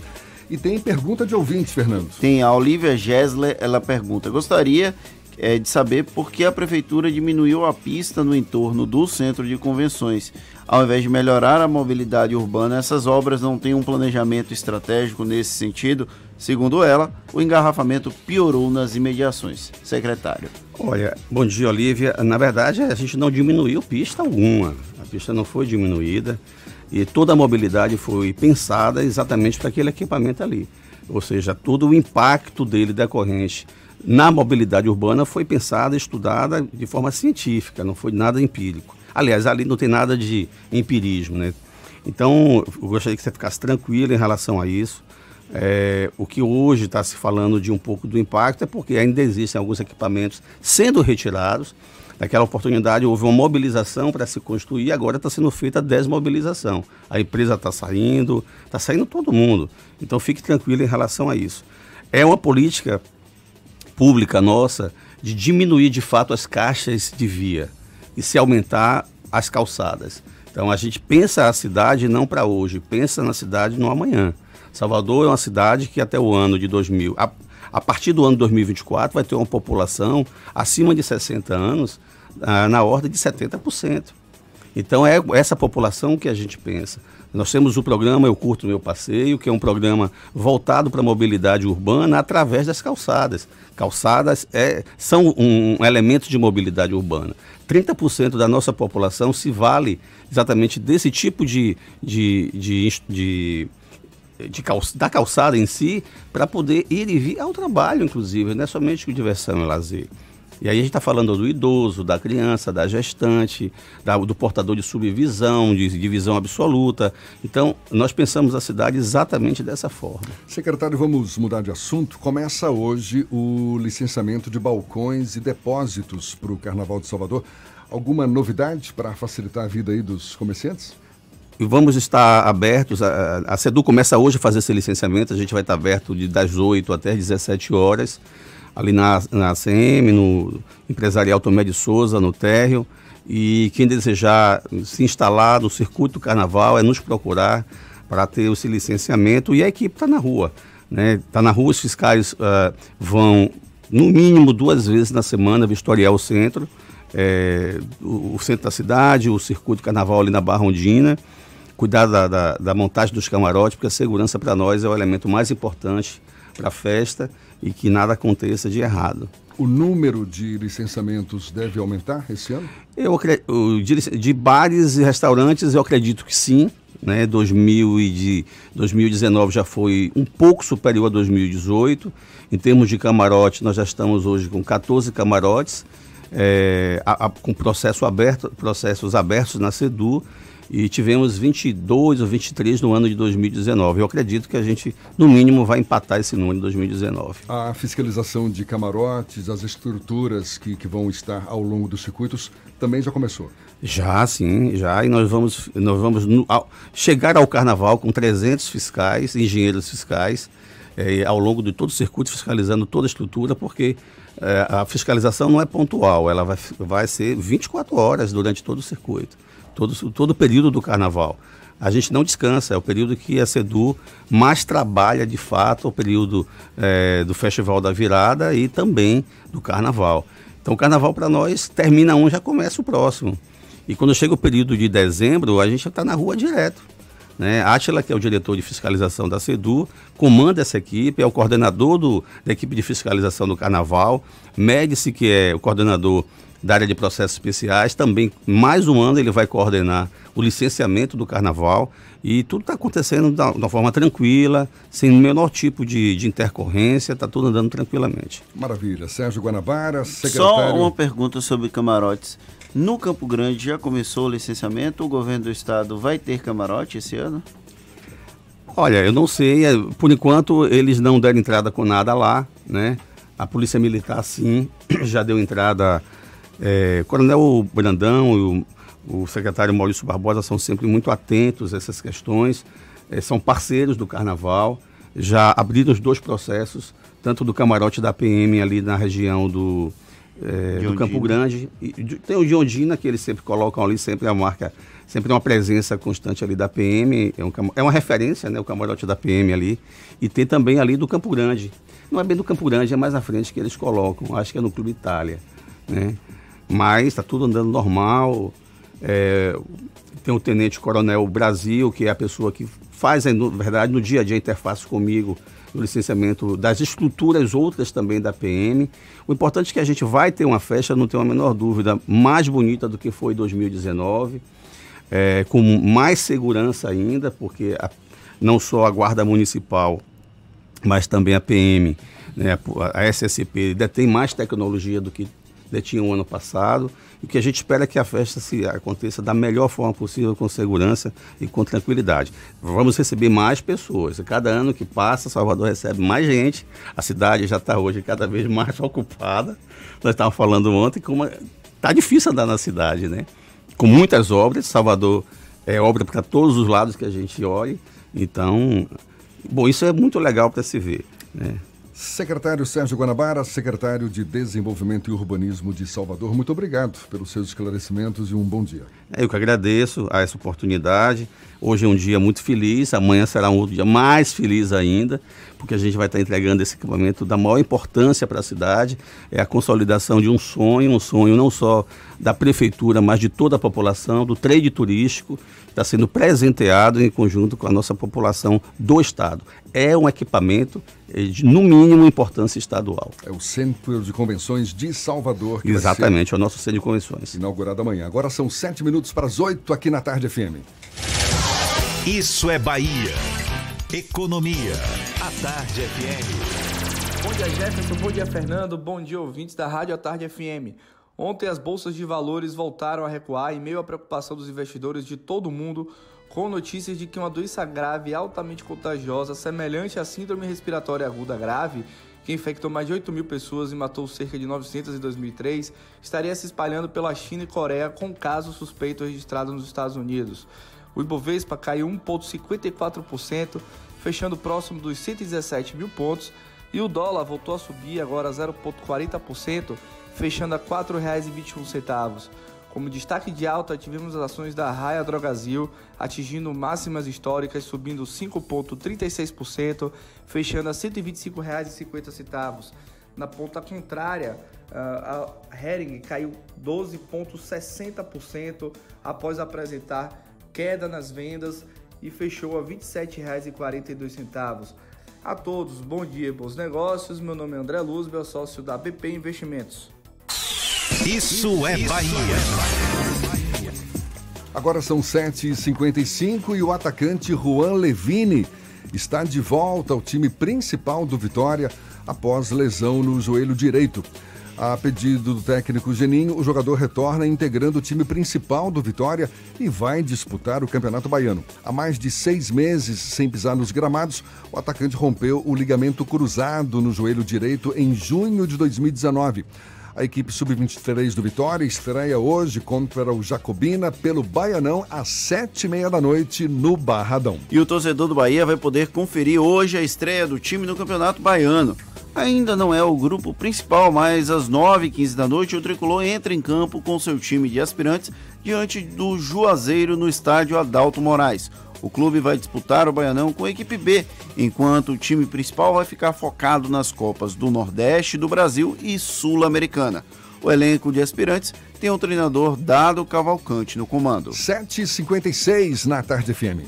E tem pergunta de ouvinte, Fernando.
Tem a Olivia Gessler, ela pergunta: Gostaria é, de saber por que a prefeitura diminuiu a pista no entorno do centro de convenções. Ao invés de melhorar a mobilidade urbana, essas obras não têm um planejamento estratégico nesse sentido. Segundo ela, o engarrafamento piorou nas imediações. Secretário.
Olha, bom dia, Olivia. Na verdade, a gente não diminuiu pista alguma. A pista não foi diminuída e toda a mobilidade foi pensada exatamente para aquele equipamento ali. Ou seja, todo o impacto dele decorrente na mobilidade urbana foi pensada, estudada de forma científica, não foi nada empírico. Aliás, ali não tem nada de empirismo, né? Então, eu gostaria que você ficasse tranquilo em relação a isso. É, o que hoje está se falando de um pouco do impacto é porque ainda existem alguns equipamentos sendo retirados. Naquela oportunidade houve uma mobilização para se construir, agora está sendo feita a desmobilização. A empresa está saindo, está saindo todo mundo. Então fique tranquilo em relação a isso. É uma política pública nossa de diminuir de fato as caixas de via e se aumentar as calçadas. Então a gente pensa a cidade não para hoje, pensa na cidade no amanhã. Salvador é uma cidade que até o ano de 2000, a, a partir do ano 2024, vai ter uma população acima de 60 anos ah, na ordem de 70%. Então é essa população que a gente pensa. Nós temos o programa Eu Curto Meu Passeio, que é um programa voltado para a mobilidade urbana através das calçadas. Calçadas é, são um, elemento de mobilidade urbana. 30% da nossa população se vale exatamente desse tipo de, de, de, de de calça, da calçada em si para poder ir e vir ao trabalho, inclusive, não é somente com diversão e lazer. E aí a gente está falando do idoso, da criança, da gestante, da, do portador de subvisão, de, de visão absoluta. Então, nós pensamos a cidade exatamente dessa forma.
Secretário, vamos mudar de assunto. Começa hoje o licenciamento de balcões e depósitos para o Carnaval de Salvador. Alguma novidade para facilitar a vida aí dos comerciantes?
E vamos estar abertos. A, a CEDU começa hoje a fazer esse licenciamento. A gente vai estar aberto de, das 8 até as 17 horas ali na, na CM, no Empresarial Tomé de Souza, no térreo. E quem desejar se instalar no circuito do carnaval é nos procurar para ter esse licenciamento e a equipe está na rua. Está né? Tá na rua, os fiscais uh, vão no mínimo duas vezes na semana vistoriar o centro, é, o, o, centro da cidade, o circuito carnaval ali na Barra Ondina, cuidar da, da, da montagem dos camarotes, porque a segurança para nós é o elemento mais importante para a festa e que nada aconteça de errado.
O número de licenciamentos deve aumentar esse ano?
Eu de, de bares e restaurantes eu acredito que sim. Né, 2000 e de 2019 já foi um pouco superior a 2018. Em termos de camarote, nós já estamos hoje com 14 camarotes, é, a, a, com processo aberto, processos abertos na SEDU e tivemos 22 ou 23 no ano de 2019. Eu acredito que a gente, no mínimo, vai empatar esse número em 2019.
A fiscalização de camarotes, as estruturas que, que vão estar ao longo dos circuitos, também já começou?
Já, sim, já. E nós vamos, nós vamos no, ao, chegar ao carnaval com 300 fiscais, engenheiros fiscais, é, ao longo de todo o circuito, fiscalizando toda a estrutura, porque é, a fiscalização não é pontual, ela vai, vai ser 24 horas durante todo o circuito todo, todo o período do carnaval. A gente não descansa, é o período que a SEDU mais trabalha de fato, o período é, do Festival da Virada e também do Carnaval. Então o Carnaval para nós termina um, já começa o próximo. E quando chega o período de dezembro, a gente está na rua direto. Né? Átila, que é o diretor de fiscalização da SEDU, comanda essa equipe, é o coordenador do, da equipe de fiscalização do Carnaval. Médici, que é o coordenador da área de processos especiais. Também, mais um ano, ele vai coordenar o licenciamento do carnaval. E tudo está acontecendo de uma forma tranquila, sem o menor tipo de, de intercorrência, está tudo andando tranquilamente.
Maravilha. Sérgio Guanabara, secretário...
Só uma pergunta sobre camarotes. No Campo Grande já começou o licenciamento? O governo do estado vai ter camarote esse ano?
Olha, eu não sei. É, por enquanto, eles não deram entrada com nada lá, né? A Polícia Militar, sim, já deu entrada é, Coronel Brandão e o, o, secretário Maurício Barbosa são sempre muito atentos a essas questões, é, são parceiros do Carnaval, já abriram os dois processos, tanto do camarote da PM ali na região do, é, do Campo Grande, e, tem o de Ondina, que eles sempre colocam ali, sempre a marca, sempre uma presença constante ali da PM, é, um, é uma referência, né, o camarote da PM ali, e tem também ali do Campo Grande. Não é bem do Campo Grande, é mais à frente que eles colocam, acho que é no Clube Itália, né? Mas está tudo andando normal. É, tem o Tenente Coronel Brasil, que é a pessoa que faz, na verdade, no dia a dia interface comigo no licenciamento das estruturas outras também da PM. O importante é que a gente vai ter uma festa, não tenho a menor dúvida, mais bonita do que foi 2019, é, com mais segurança ainda, porque a, não só a Guarda Municipal, mas também a PM, né, a, a SSP, detém mais tecnologia do que né, tinha um ano passado. E o que a gente espera é que a festa se aconteça da melhor forma possível, com segurança e com tranquilidade. Vamos receber mais pessoas. Cada ano que passa, Salvador recebe mais gente. A cidade já está hoje cada vez mais ocupada. Nós estávamos falando ontem como está difícil andar na cidade, né? Com muitas obras. Salvador é obra para todos os lados que a gente olhe. Então, bom, isso é muito legal para se ver, né?
Secretário Sérgio Guanabara, secretário de Desenvolvimento e Urbanismo de Salvador, muito obrigado pelos seus esclarecimentos e um bom dia.
Eu que agradeço a essa oportunidade. Hoje é um dia muito feliz, amanhã será um outro dia mais feliz ainda, porque a gente vai estar entregando esse equipamento da maior importância para a cidade. É a consolidação de um sonho, um sonho não só da prefeitura, mas de toda a população, do trade turístico, está sendo presenteado em conjunto com a nossa população do Estado. É um equipamento de, no mínimo, importância estadual.
É o Centro de Convenções de Salvador.
Exatamente, é o nosso Centro de Convenções.
Inaugurado amanhã. Agora são sete minutos para as oito aqui na Tarde FM.
Isso é Bahia. Economia. A Tarde FM.
Bom dia, Jefferson. Bom dia, Fernando. Bom dia, ouvintes da Rádio A Tarde FM. Ontem as bolsas de valores voltaram a recuar em meio à preocupação dos investidores de todo o mundo com notícias de que uma doença grave altamente contagiosa, semelhante à síndrome respiratória aguda grave, que infectou mais de 8 mil pessoas e matou cerca de 900 em 2003, estaria se espalhando pela China e Coreia com casos suspeitos registrados nos Estados Unidos. O Ibovespa caiu 1,54%, fechando próximo dos 117 mil pontos, e o dólar voltou a subir agora 0,40%, fechando a R$ 4,21. Como destaque de alta, tivemos as ações da Raia Drogazil atingindo máximas históricas, subindo 5,36%, fechando a R$ 125,50. Na ponta contrária, a Hering caiu 12,60% após apresentar queda nas vendas e fechou a R$ 27,42. A todos, bom dia, bons negócios. Meu nome é André Luzbel, sócio da BP Investimentos.
Isso é Bahia.
Agora são 7h55 e o atacante Juan Levine está de volta ao time principal do Vitória após lesão no joelho direito. A pedido do técnico Geninho, o jogador retorna integrando o time principal do Vitória e vai disputar o Campeonato Baiano. Há mais de seis meses sem pisar nos gramados, o atacante rompeu o ligamento cruzado no joelho direito em junho de 2019. A equipe sub-23 do Vitória estreia hoje contra o Jacobina pelo Baianão às sete e meia da noite no Barradão.
E o torcedor do Bahia vai poder conferir hoje a estreia do time no Campeonato Baiano. Ainda não é o grupo principal, mas às 9h15 da noite o Tricolor entra em campo com seu time de aspirantes diante do Juazeiro no estádio Adalto Moraes. O clube vai disputar o Baianão com a equipe B, enquanto o time principal vai ficar focado nas Copas do Nordeste, do Brasil e Sul-Americana. O elenco de aspirantes tem o treinador Dado Cavalcante no comando.
7h56 na Tarde FM.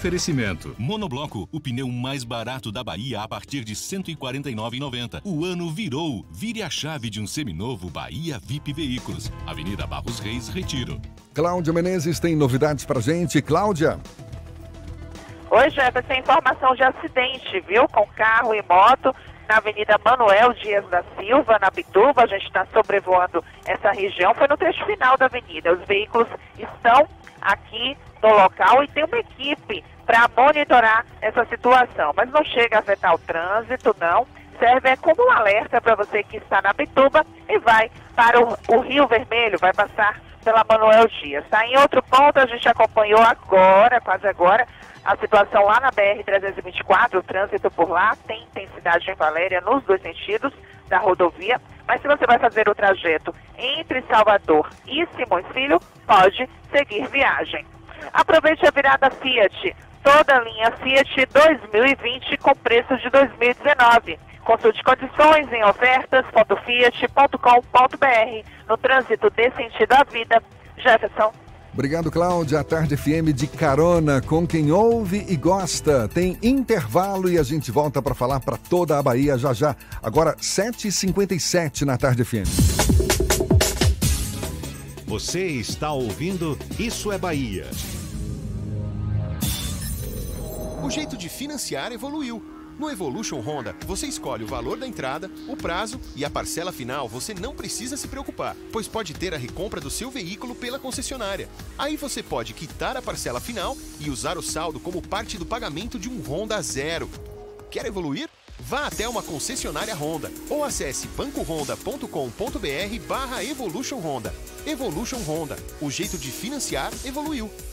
Oferecimento. Monobloco, o pneu mais barato da Bahia a partir de R$ 149,90. O ano virou. Vire a chave de um seminovo Bahia VIP Veículos. Avenida Barros Reis, Retiro.
Cláudia Menezes tem novidades pra gente. Cláudia.
Oi, Jefferson, informação de acidente, viu? Com carro e moto na Avenida Manuel Dias da Silva, na Bituba. A gente está sobrevoando essa região. Foi no trecho final da avenida. Os veículos estão aqui no local e tem uma equipe para monitorar essa situação. Mas não chega a afetar o trânsito, não. Serve é como um alerta para você que está na Bituba e vai para o, o Rio Vermelho, vai passar pela Manuel Dias. Tá? Em outro ponto, a gente acompanhou agora, quase agora, a situação lá na BR-324, o trânsito por lá tem intensidade em Valéria nos dois sentidos da rodovia, mas se você vai fazer o trajeto entre Salvador e Simões Filho, pode seguir viagem. Aproveite a virada Fiat, toda a linha Fiat 2020 com preço de 2019. Consulte condições em ofertas.fiat.com.br. No trânsito dê sentido à vida. Jefferson.
Obrigado, Cláudia. A Tarde FM de carona, com quem ouve e gosta. Tem intervalo e a gente volta para falar para toda a Bahia já já. Agora, 7h57 na Tarde FM.
Você está ouvindo Isso é Bahia.
O jeito de financiar evoluiu. No Evolution Honda, você escolhe o valor da entrada, o prazo e a parcela final você não precisa se preocupar, pois pode ter a recompra do seu veículo pela concessionária. Aí você pode quitar a parcela final e usar o saldo como parte do pagamento de um Honda zero. Quer evoluir? Vá até uma concessionária Honda ou acesse bancohonda.com.br barra Evolution Honda. Evolution Honda, o jeito de financiar evoluiu.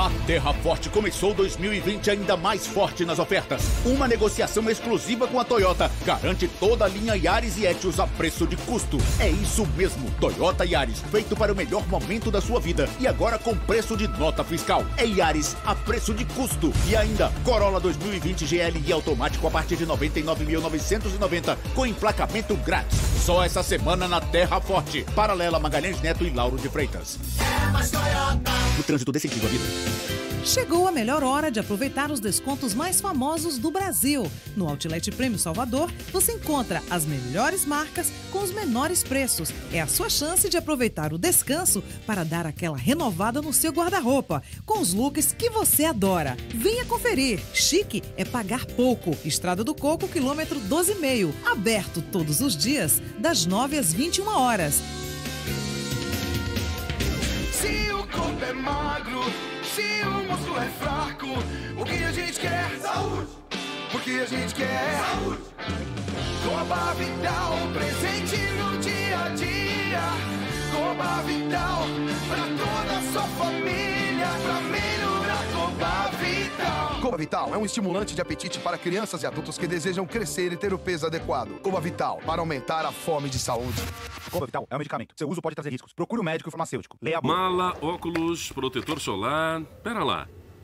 A Terra Forte começou 2020 ainda mais forte nas ofertas. Uma negociação exclusiva com a Toyota garante toda a linha Yaris e Etios a preço de custo. É isso mesmo, Toyota Yaris, feito para o melhor momento da sua vida e agora com preço de nota fiscal. É Yaris a preço de custo. E ainda, Corolla 2020 GLI automático a partir de 99.990 com emplacamento grátis. Só essa semana na Terra Forte. Paralela Magalhães Neto e Lauro de Freitas.
É mais Toyota.
O trânsito sentido à vida.
Chegou a melhor hora de aproveitar os descontos mais famosos do Brasil. No Outlet Prêmio Salvador, você encontra as melhores marcas com os menores preços. É a sua chance de aproveitar o descanso para dar aquela renovada no seu guarda-roupa, com os looks que você adora. Venha conferir. Chique é pagar pouco. Estrada do Coco, quilômetro 12,5. Aberto todos os dias, das 9 às 21 horas.
Se o corpo é magro, se o músculo é fraco, o que a gente quer? Saúde! O que a gente quer? Saúde! Coba Vital, presente no dia a dia. Coba Vital, pra toda a sua família, pra melhorar Coba Vital.
Coba Vital é um estimulante de apetite para crianças e adultos que desejam crescer e ter o peso adequado. Coba Vital, para aumentar a fome de saúde.
Coba Vital é um medicamento. Seu uso pode trazer riscos. Procure um médico farmacêutico. Leia a bula.
Mala, óculos, protetor solar. Pera lá.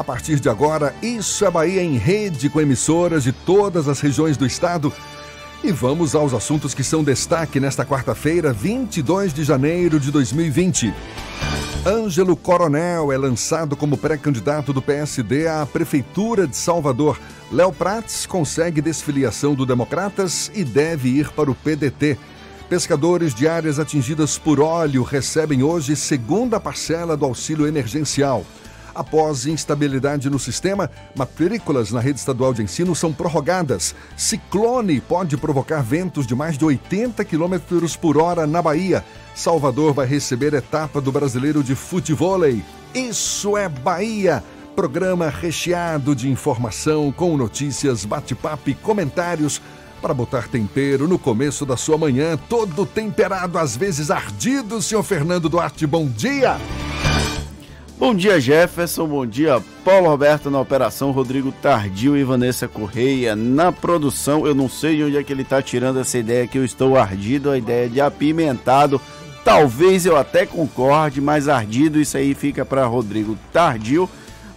A partir de agora, Isso é Bahia em rede com emissoras de todas as regiões do estado. E vamos aos assuntos que são destaque nesta quarta-feira, 22 de janeiro de 2020. Ângelo Coronel é lançado como pré-candidato do PSD à Prefeitura de Salvador. Léo Prates consegue desfiliação do Democratas e deve ir para o PDT. Pescadores de áreas atingidas por óleo recebem hoje segunda parcela do auxílio emergencial. Após instabilidade no sistema, matrículas na rede estadual de ensino são prorrogadas. Ciclone pode provocar ventos de mais de 80 km por hora na Bahia. Salvador vai receber etapa do Brasileiro de Futevôlei. Isso é Bahia! Programa recheado de informação, com notícias, bate-papo e comentários para botar tempero no começo da sua manhã, todo temperado, às vezes ardido, senhor Fernando Duarte. Bom dia!
Bom dia, Jefferson. Bom dia, Paulo Roberto na operação, Rodrigo Tardio e Vanessa Correia na produção. Eu não sei de onde é que ele está tirando essa ideia que eu estou ardido, a ideia de apimentado. Talvez eu até concorde, mas ardido isso aí fica para Rodrigo Tardio.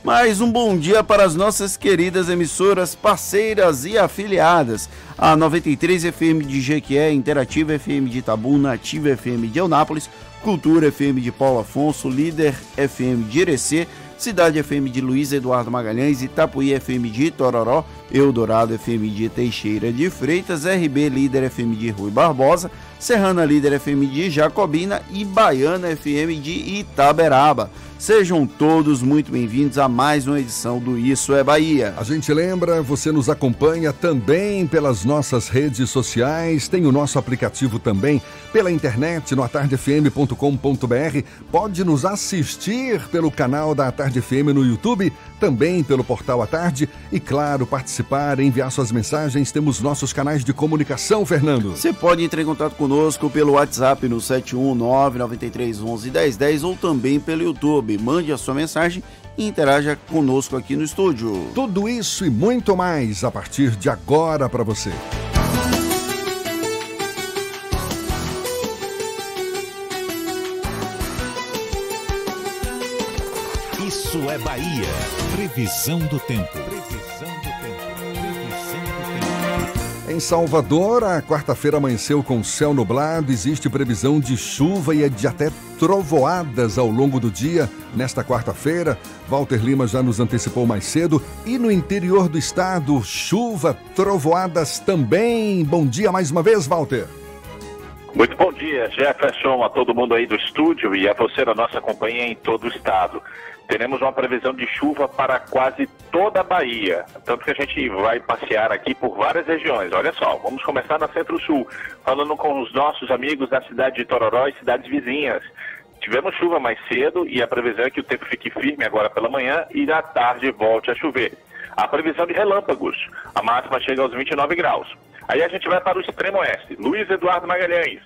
Mais um bom dia para as nossas queridas emissoras parceiras e afiliadas. A 93 FM de Jequié, Interativa FM de Itabu, Nativa FM de Eunápolis, Cultura FM de Paulo Afonso, Líder FM de Irecê, Cidade FM de Luiz Eduardo Magalhães, Itapuí FM de Tororó, Eldorado FM de Teixeira de Freitas, RB Líder FM de Rui Barbosa, Serrana Líder FM de Jacobina e Baiana FM de Itaberaba. Sejam todos muito bem-vindos a mais uma edição do Isso é Bahia.
A gente lembra, você nos acompanha também pelas nossas redes sociais, tem o nosso aplicativo também pela internet no atardefm.com.br. Pode nos assistir pelo canal da Atarde FM no YouTube, também pelo portal A Tarde e, claro, participar, enviar suas mensagens. Temos nossos canais de comunicação, Fernando.
Você pode entrar em contato conosco pelo WhatsApp no 719 9311 1010 ou também pelo YouTube. Mande a sua mensagem e interaja conosco aqui no estúdio.
Tudo isso e muito mais a partir de agora para você.
Isso é Bahia. Previsão do tempo.
Em Salvador, a quarta-feira amanheceu com céu nublado, existe previsão de chuva e de até trovoadas ao longo do dia nesta quarta-feira. Walter Lima já nos antecipou mais cedo. E no interior do estado, chuva, trovoadas também. Bom dia mais uma vez, Walter.
Muito bom dia, Jefferson, a todo mundo aí do estúdio e a você da nossa companhia em todo o estado. Teremos uma previsão de chuva para quase toda a Bahia, tanto que a gente vai passear aqui por várias regiões. Olha só, vamos começar na Centro-Sul, falando com os nossos amigos da cidade de Tororó e cidades vizinhas. Tivemos chuva mais cedo e a previsão é que o tempo fique firme agora pela manhã e à tarde volte a chover. A previsão de relâmpagos, a máxima chega aos 29 graus. Aí a gente vai para o extremo oeste, Luiz Eduardo Magalhães.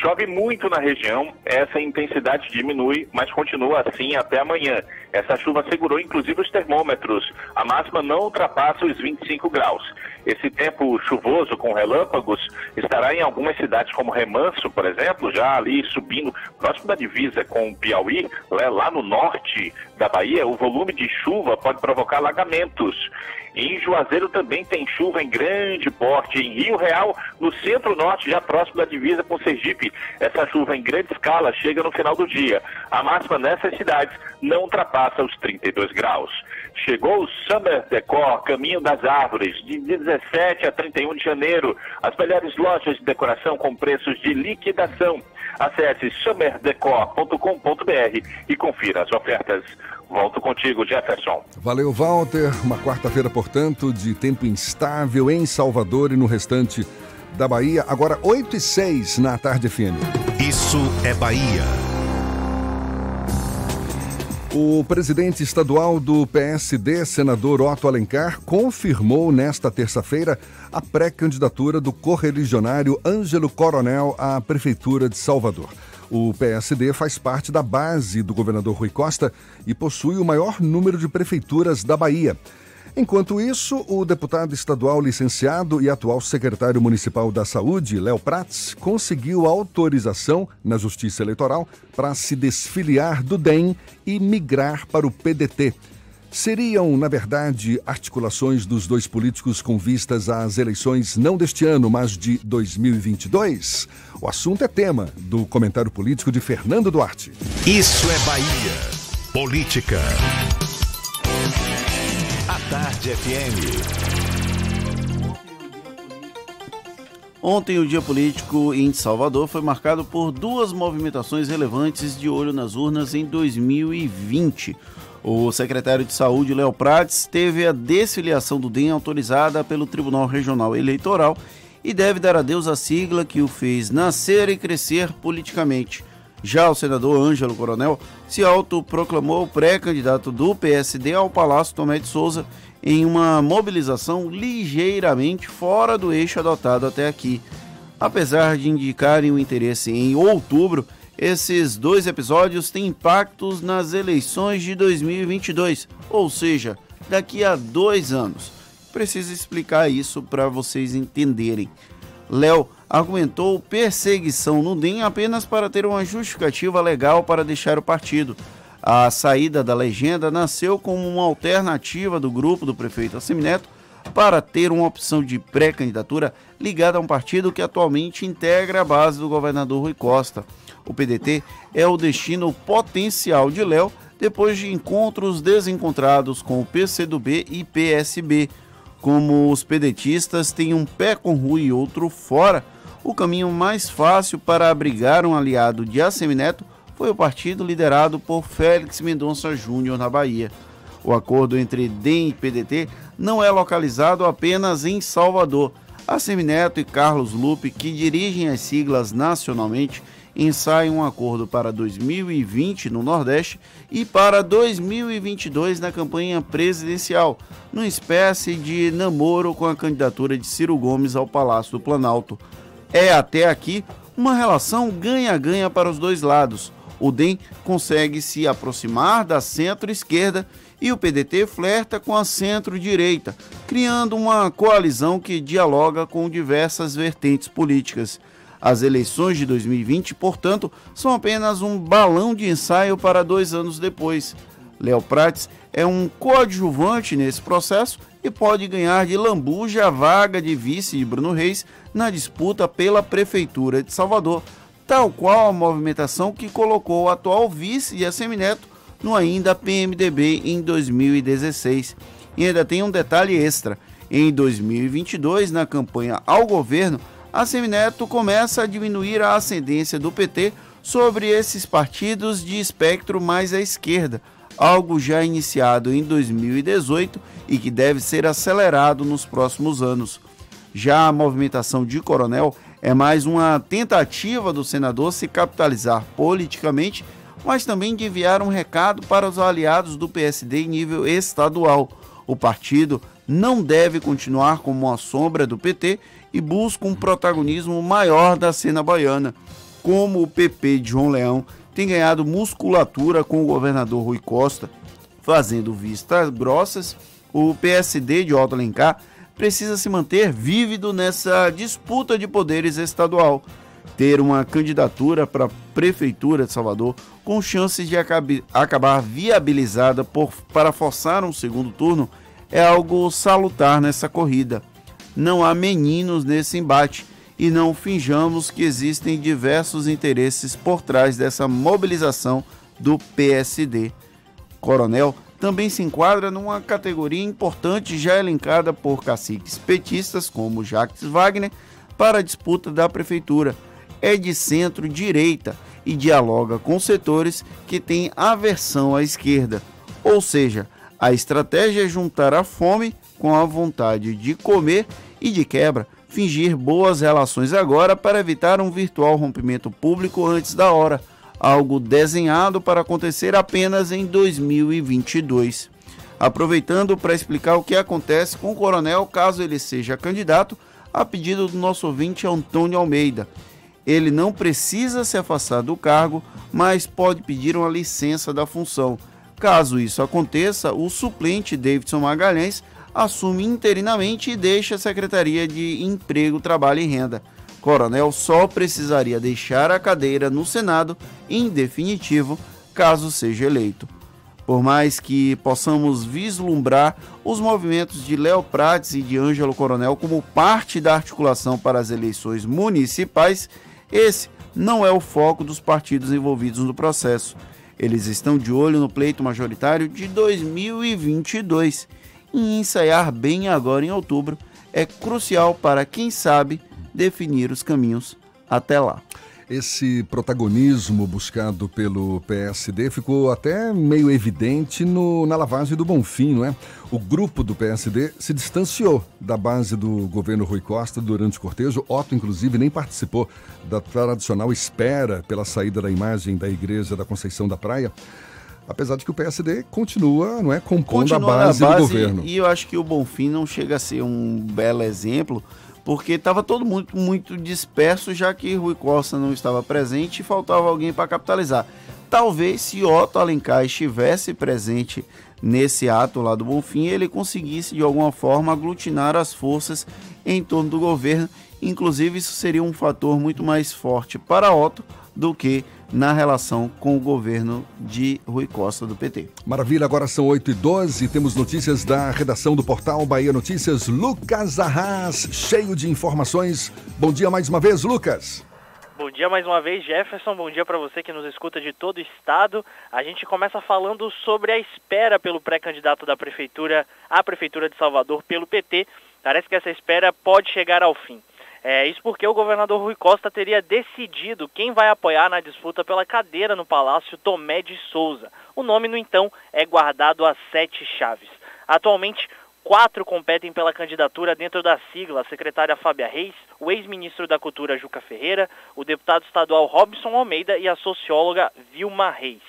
Chove muito na região, essa intensidade diminui, mas continua assim até amanhã. Essa chuva segurou inclusive os termômetros. A máxima não ultrapassa os 25 graus. Esse tempo chuvoso com relâmpagos estará em algumas cidades como Remanso, por exemplo, já ali subindo próximo da divisa com o Piauí, lá no norte da Bahia, o volume de chuva pode provocar alagamentos. Em Juazeiro também tem chuva em grande porte. Em Rio Real, no centro-norte, já próximo da divisa com Sergipe, essa chuva em grande escala chega no final do dia. A máxima nessas cidades não ultrapassa os 32 graus. Chegou o Summer Decor, Caminho das Árvores, de 17 a 31 de janeiro. As melhores lojas de decoração com preços de liquidação. Acesse summerdecor.com.br e confira as ofertas. Volto contigo, Jefferson.
Valeu, Walter. Uma quarta-feira, portanto, de tempo instável em Salvador e no restante da Bahia. Agora 8 e 6 na tarde FM.
Isso é Bahia.
O presidente estadual do PSD, senador Otto Alencar, confirmou nesta terça-feira a pré-candidatura do correligionário Ângelo Coronel à Prefeitura de Salvador. O PSD faz parte da base do governador Rui Costa e possui o maior número de prefeituras da Bahia. Enquanto isso, o deputado estadual licenciado e atual secretário municipal da Saúde, Léo Prats, conseguiu autorização na Justiça Eleitoral para se desfiliar do DEM e migrar para o PDT. Seriam, na verdade, articulações dos dois políticos com vistas às eleições não deste ano, mas de 2022? O assunto é tema do comentário político de Fernando Duarte.
Isso é Bahia. Política. Tarde FM.
Ontem, o dia político em Salvador foi marcado por duas movimentações relevantes de olho nas urnas em 2020. O secretário de Saúde, Léo Prates, teve a desfiliação do DEM autorizada pelo Tribunal Regional Eleitoral e deve dar adeus à sigla que o fez nascer e crescer politicamente. Já o senador Ângelo Coronel se autoproclamou pré-candidato do PSD ao Palácio Tomé de Souza em uma mobilização ligeiramente fora do eixo adotado até aqui. Apesar de indicarem o interesse em outubro, Esses dois episódios têm impactos nas eleições de 2022, ou seja, daqui a dois anos. Preciso explicar isso para vocês entenderem. Léo argumentou perseguição no DEM apenas para ter uma justificativa legal para deixar o partido. A saída da legenda nasceu como uma alternativa do grupo do prefeito Assemineto para ter uma opção de pré-candidatura ligada a um partido que atualmente integra a base do governador Rui Costa. O PDT é o destino potencial de Léo depois de encontros desencontrados com o PCdoB e PSB. Como os pedetistas têm um pé com Rui e outro fora, o caminho mais fácil para abrigar um aliado de Assemineto foi o partido liderado por Félix Mendonça Júnior na Bahia. O acordo entre DEM e PDT não é localizado apenas em Salvador. Assemineto e Carlos Lupe, que dirigem as siglas nacionalmente, ensaiam um acordo para 2020 no Nordeste e para 2022 na campanha presidencial, numa espécie de namoro com a candidatura de Ciro Gomes ao Palácio do Planalto. É até aqui uma relação ganha-ganha para os dois lados. O DEM consegue se aproximar da centro-esquerda e o PDT flerta com a centro-direita, criando uma coalizão que dialoga com diversas vertentes políticas. As eleições de 2020, portanto, são apenas um balão de ensaio para dois anos depois. Léo Prates é um coadjuvante nesse processo e pode ganhar de lambuja a vaga de vice de Bruno Reis na disputa pela Prefeitura de Salvador, tal qual a movimentação que colocou o atual vice de Assemineto no ainda PMDB em 2016. E ainda tem um detalhe extra: em 2022, na campanha ao governo, a Semineto começa a diminuir a ascendência do PT sobre esses partidos de espectro mais à esquerda, algo já iniciado em 2018 e que deve ser acelerado nos próximos anos. Já a movimentação de Coronel é mais uma tentativa do senador se capitalizar politicamente, mas também de enviar um recado para os aliados do PSD em nível estadual. O partido não deve continuar como uma sombra do PT e busca um protagonismo maior da cena baiana. Como o PP de João Leão tem ganhado musculatura com o governador Rui Costa, fazendo vistas grossas, o PSD de Otto Alencar precisa se manter vívido nessa disputa de poderes estadual. Ter uma candidatura para a Prefeitura de Salvador com chances de acabar viabilizada por, para forçar um segundo turno é algo salutar nessa corrida não há meninos nesse embate e não finjamos que existem diversos interesses por trás dessa mobilização do PSD. Coronel também se enquadra numa categoria importante já elencada por caciques petistas como Jacques Wagner para a disputa da prefeitura. É de centro-direita e dialoga com setores que têm aversão à esquerda. Ou seja, a estratégia é juntar a fome com a vontade de comer e, de quebra, fingir boas relações agora para evitar um virtual rompimento público antes da hora, algo desenhado para acontecer apenas em 2022. Aproveitando para explicar o que acontece com o coronel caso ele seja candidato, a pedido do nosso ouvinte Antônio Almeida. Ele não precisa se afastar do cargo, mas pode pedir uma licença da função. Caso isso aconteça, o suplente Davidson Magalhães assume interinamente e deixa a Secretaria de Emprego, Trabalho e Renda. Coronel só precisaria deixar a cadeira no Senado em definitivo, caso seja eleito. Por mais que possamos vislumbrar os movimentos de Léo Prates e de Ângelo Coronel como parte da articulação para as eleições municipais, esse não é o foco dos partidos envolvidos no processo. Eles estão de olho no pleito majoritário de 2022 e ensaiar bem agora em outubro é crucial para quem sabe definir os caminhos até lá.
Esse protagonismo buscado pelo PSD ficou até meio evidente no, na lavagem do Bonfim, não é? O grupo do PSD se distanciou da base do governo Rui Costa durante o cortejo. Otto, inclusive, nem participou da tradicional espera pela saída da imagem da Igreja da Conceição da Praia. Apesar de que o PSD continua, não é, compondo continua a base, base, do governo.
E eu acho que o Bonfim não chega a ser um belo exemplo, porque estava todo mundo muito disperso, já que Rui Costa não estava presente e faltava alguém para capitalizar. Talvez se Otto Alencar estivesse presente nesse ato lá do Bonfim, ele conseguisse de alguma forma aglutinar as forças em torno do governo. Inclusive, isso seria um fator muito mais forte para Otto do que na relação com o governo de Rui Costa do PT.
Maravilha, agora são 8 e 12 temos notícias da redação do portal Bahia Notícias, Lucas Arras, cheio de informações. Bom dia mais uma vez, Lucas.
Bom dia mais uma vez, Jefferson. Bom dia para você que nos escuta de todo o estado. A gente começa falando sobre a espera pelo pré-candidato da prefeitura à prefeitura de Salvador pelo PT. Parece que essa espera pode chegar ao fim. É, isso porque o governador Rui Costa teria decidido quem vai apoiar na disputa pela cadeira no Palácio Tomé de Souza. O nome, no então, é guardado a sete chaves. Atualmente, quatro competem pela candidatura dentro da sigla a secretária Fábia Reis, o ex-ministro da Cultura Juca Ferreira, o deputado estadual Robson Almeida e a socióloga Vilma Reis.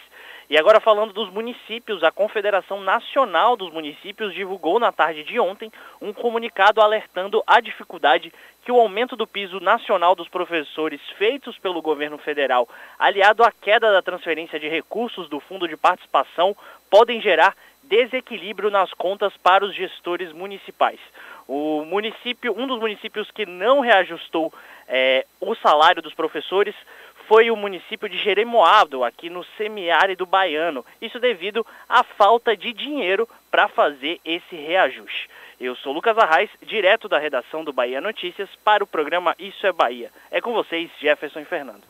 E agora falando dos municípios, a Confederação Nacional dos Municípios divulgou na tarde de ontem um comunicado alertando a dificuldade que o aumento do piso nacional dos professores feitos pelo governo federal, aliado à queda da transferência de recursos do Fundo de Participação, podem gerar desequilíbrio nas contas para os gestores municipais. O município, um dos municípios que não reajustou é, o salário dos professores foi o município de Jeremoabo, aqui no semiárido baiano. Isso devido à falta de dinheiro para fazer esse reajuste. Eu sou Lucas Arraes, direto da redação do Bahia Notícias, para o programa Isso é Bahia. É com vocês, Jefferson e Fernando.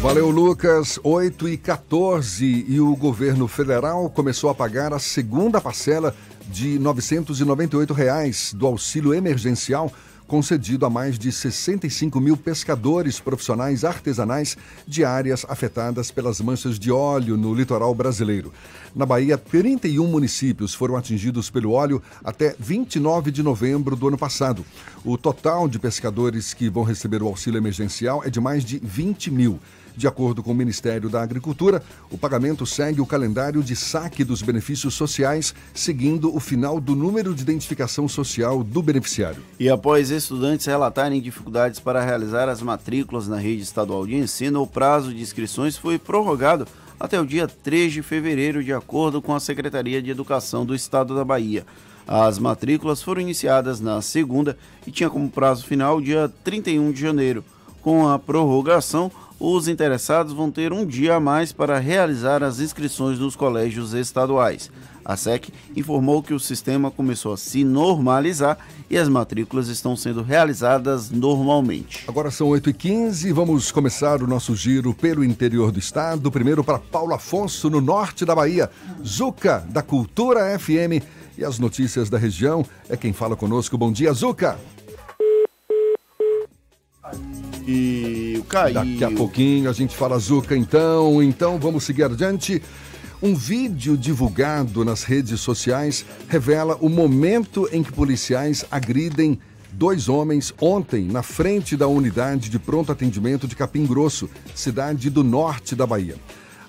Valeu, Lucas. 8 e 14 e o governo federal começou a pagar a segunda parcela de 998 reais do auxílio emergencial concedido a mais de 65 mil pescadores profissionais artesanais de áreas afetadas pelas manchas de óleo no litoral brasileiro. Na Bahia, 31 municípios foram atingidos pelo óleo até 29 de novembro do ano passado. O total de pescadores que vão receber o auxílio emergencial é de mais de 20 mil. De acordo com o Ministério da Agricultura, o pagamento segue o calendário de saque dos benefícios sociais, seguindo o final do número de identificação social do beneficiário.
E após estudantes relatarem dificuldades para realizar as matrículas na rede estadual de ensino, o prazo de inscrições foi prorrogado até o dia 3 de fevereiro, de acordo com a Secretaria de Educação do Estado da Bahia. As matrículas foram iniciadas na segunda e tinha como prazo final o dia 31 de janeiro. Com a prorrogação, os interessados vão ter um dia a mais para realizar as inscrições nos colégios estaduais. A SEC informou que o sistema começou a se normalizar e as matrículas estão sendo realizadas normalmente.
Agora são 8h15 vamos começar o nosso giro pelo interior do estado. Primeiro para Paulo Afonso, no norte da Bahia. Zuca, da Cultura FM. E as notícias da região é quem fala conosco. Bom dia, Zuca.
E o caiu.
Daqui a pouquinho a gente fala Zuca, então. Então vamos seguir adiante. Um vídeo divulgado nas redes sociais revela o momento em que policiais agridem dois homens ontem na frente da unidade de pronto atendimento de Capim Grosso, cidade do norte da Bahia.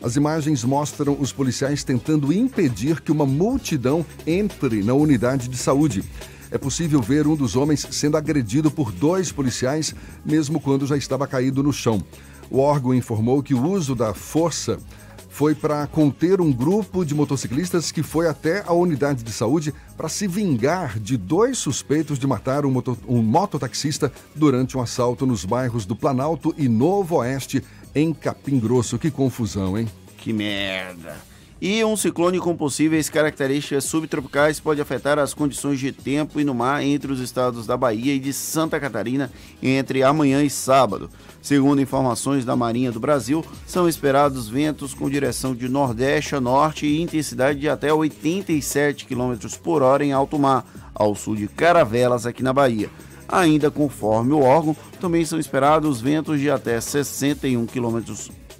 As imagens mostram os policiais tentando impedir que uma multidão entre na unidade de saúde é possível ver um dos homens sendo agredido por dois policiais, mesmo quando já estava caído no chão. O órgão informou que o uso da força foi para conter um grupo de motociclistas que foi até a unidade de saúde para se vingar de dois suspeitos de matar um, moto, um mototaxista durante um assalto nos bairros do Planalto e Novo Oeste, em Capim Grosso. Que confusão, hein?
Que merda! E um ciclone com possíveis características subtropicais pode afetar as condições de tempo e no mar entre os estados da Bahia e de Santa Catarina entre amanhã e sábado. Segundo informações da Marinha do Brasil, são esperados ventos com direção de nordeste a norte e intensidade de até 87 km por hora em alto mar, ao sul de Caravelas, aqui na Bahia. Ainda conforme o órgão, também são esperados ventos de até 61 km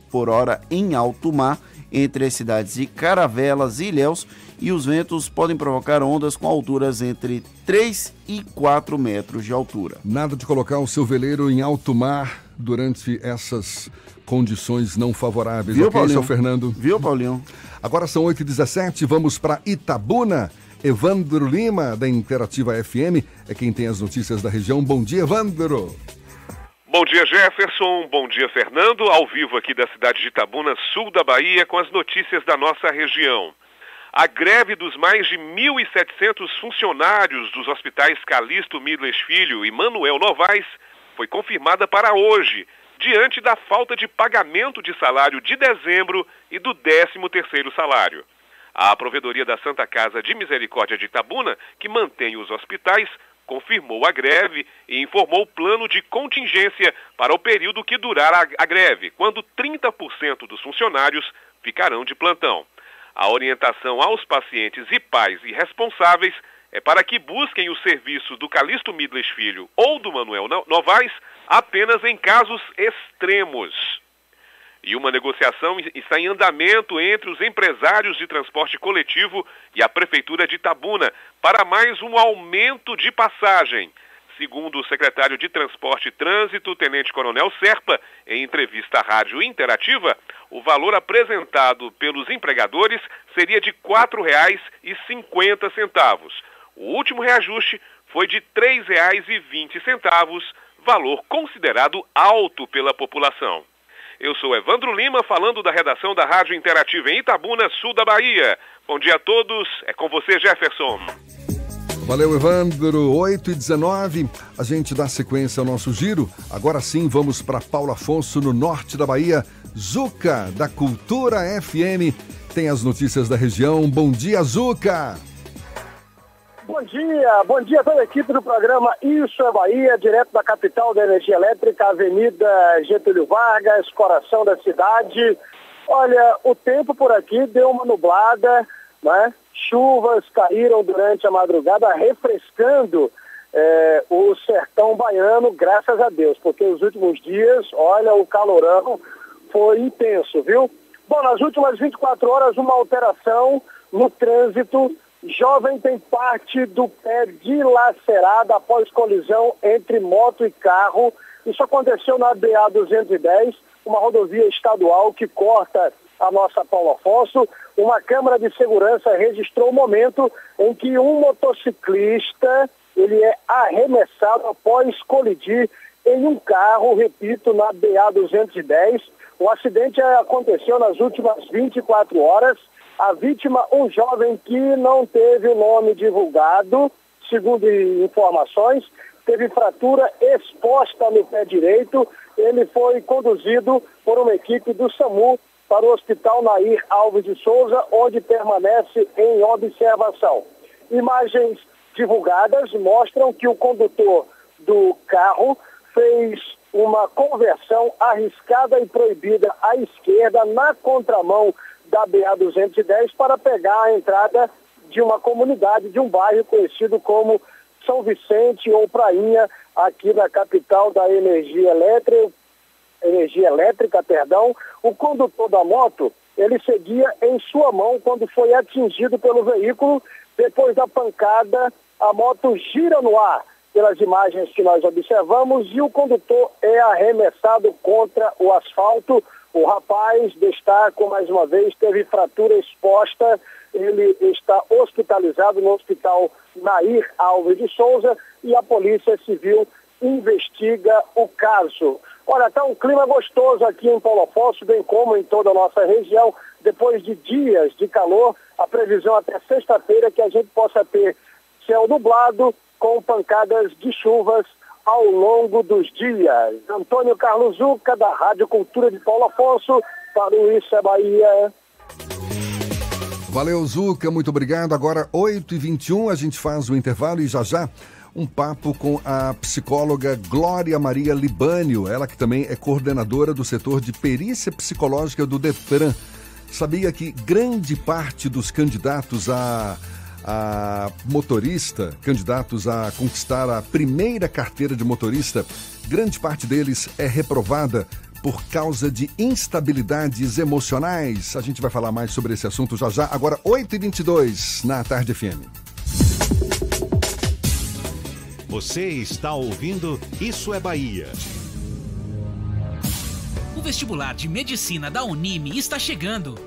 por hora em alto mar entre as cidades de Caravelas e Ilhéus e os ventos podem provocar ondas com alturas entre 3 e 4 metros de altura.
Nada de colocar o seu veleiro em alto mar durante essas condições não favoráveis.
Viu,
ok,
Paulinho?
seu Fernando?
Viu, Paulinho?
Agora são 8h17, vamos para Itabuna. Evandro Lima, da Interativa FM, é quem tem as notícias da região. Bom dia, Evandro.
Bom dia, Jefferson. Bom dia, Fernando. Ao vivo aqui da cidade de Itabuna, sul da Bahia, com as notícias da nossa região. A greve dos mais de 1.700 funcionários dos hospitais Calixto Midles Filho e Manuel Novaes foi confirmada para hoje, diante da falta de pagamento de salário de dezembro e do 13º salário. A Provedoria da Santa Casa de Misericórdia de Itabuna, que mantém os hospitais, confirmou a greve e informou o plano de contingência para o período que durar a, greve, quando 30% dos funcionários ficarão de plantão. A orientação aos pacientes e pais e responsáveis é para que busquem o serviço do Calixto Midles Filho ou do Manuel Novaes apenas em casos extremos. E uma negociação está em andamento entre os empresários de transporte coletivo e a Prefeitura de Itabuna para mais um aumento de passagem. Segundo o secretário de Transporte e Trânsito, Tenente Coronel Serpa, em entrevista à Rádio Interativa, o valor apresentado pelos empregadores seria de R$ 4,50. O último reajuste foi de R$ 3,20, valor considerado alto pela população. Eu sou Evandro Lima, falando da redação da Rádio Interativa em Itabuna, sul da Bahia. Bom dia a todos, é com você, Jefferson.
Valeu, Evandro. 8 e 19, a gente dá sequência ao nosso giro. Agora sim, vamos para Paulo Afonso, no norte da Bahia. Zuca, da Cultura FM, tem as notícias da região. Bom dia, Zuca!
Bom dia, bom dia a toda a equipe do programa Isso é Bahia, direto da capital da energia elétrica, Avenida Getúlio Vargas, coração da cidade. Olha, o tempo por aqui deu uma nublada, né? Chuvas caíram durante a madrugada, refrescando é, o sertão baiano, graças a Deus, porque os últimos dias, olha, o calorão foi intenso, viu? Bom, nas últimas 24 horas, uma alteração no trânsito Jovem tem parte do pé dilacerada após colisão entre moto e carro. Isso aconteceu na BA 210, uma rodovia estadual que corta a nossa Paulo Afonso. Uma câmera de segurança registrou o momento em que um motociclista ele é arremessado após colidir em um carro, repito, na BA 210. O acidente aconteceu nas últimas 24 horas. A vítima, um jovem que não teve o nome divulgado, segundo informações, teve fratura exposta no pé direito. Ele foi conduzido por uma equipe do SAMU para o Hospital Nair Alves de Souza, onde permanece em observação. Imagens divulgadas mostram que o condutor do carro fez uma conversão arriscada e proibida à esquerda na contramão da BA-210 para pegar a entrada de uma comunidade, de um bairro conhecido como São Vicente ou Prainha, aqui na capital da energia elétrica, energia elétrica, perdão. O condutor da moto, ele seguia em sua mão quando foi atingido pelo veículo. Depois da pancada, a moto gira no ar pelas imagens que nós observamos e o condutor é arremessado contra o asfalto o rapaz destaco mais uma vez, teve fratura exposta, ele está hospitalizado no hospital Nair Alves de Souza e a Polícia Civil investiga o caso. Olha, está um clima gostoso aqui em Paulo Afonso, bem como em toda a nossa região. Depois de dias de calor, a previsão até sexta-feira é que a gente possa ter céu nublado com pancadas de chuvas ao longo dos dias. Antônio Carlos Zuca, da Rádio Cultura de Paulo Afonso, para o Isso é Bahia.
Valeu, Zuca, muito obrigado. Agora, 8h21, a gente faz o intervalo e já já um papo com a psicóloga Glória Maria Libânio, ela que também é coordenadora do setor de perícia psicológica do Detran. Sabia que grande parte dos candidatos a a motorista, candidatos a conquistar a primeira carteira de motorista, grande parte deles é reprovada por causa de instabilidades emocionais. A gente vai falar mais sobre esse assunto já já. Agora, 8h22 na Tarde FM.
Você está ouvindo Isso é Bahia.
O vestibular de medicina da Unime está chegando.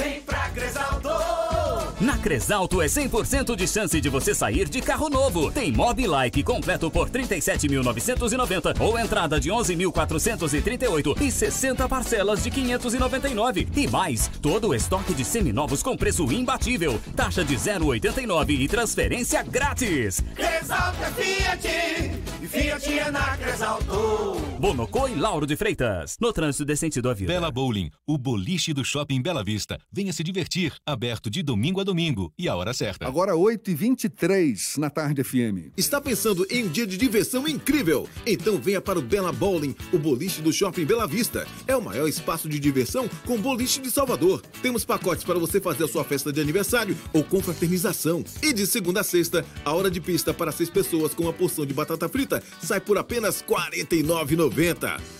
Vem pra Cresalto!
Na Cresalto é 100% de chance de você sair de carro novo. Tem Mob Like completo por 37.990 ou entrada de 11.438 e 60 parcelas de 599. E mais, todo o estoque de seminovos com preço imbatível. Taxa de 0,89 e transferência grátis.
Cresalto é Fiat e Fiat é na Cresalto.
Bonocô e Lauro de Freitas. No trânsito de sentido à vida.
Bela Bowling, o boliche do Shopping Bela Vista. Venha se divertir, aberto de domingo a domingo e a hora certa.
Agora 8h23 na tarde FM.
Está pensando em um dia de diversão incrível? Então venha para o Bela Bowling, o boliche do Shopping Bela Vista. É o maior espaço de diversão com boliche de Salvador. Temos pacotes para você fazer a sua festa de aniversário ou confraternização. E de segunda a sexta, a hora de pista para seis pessoas com uma porção de batata frita sai por apenas R$ 49,90.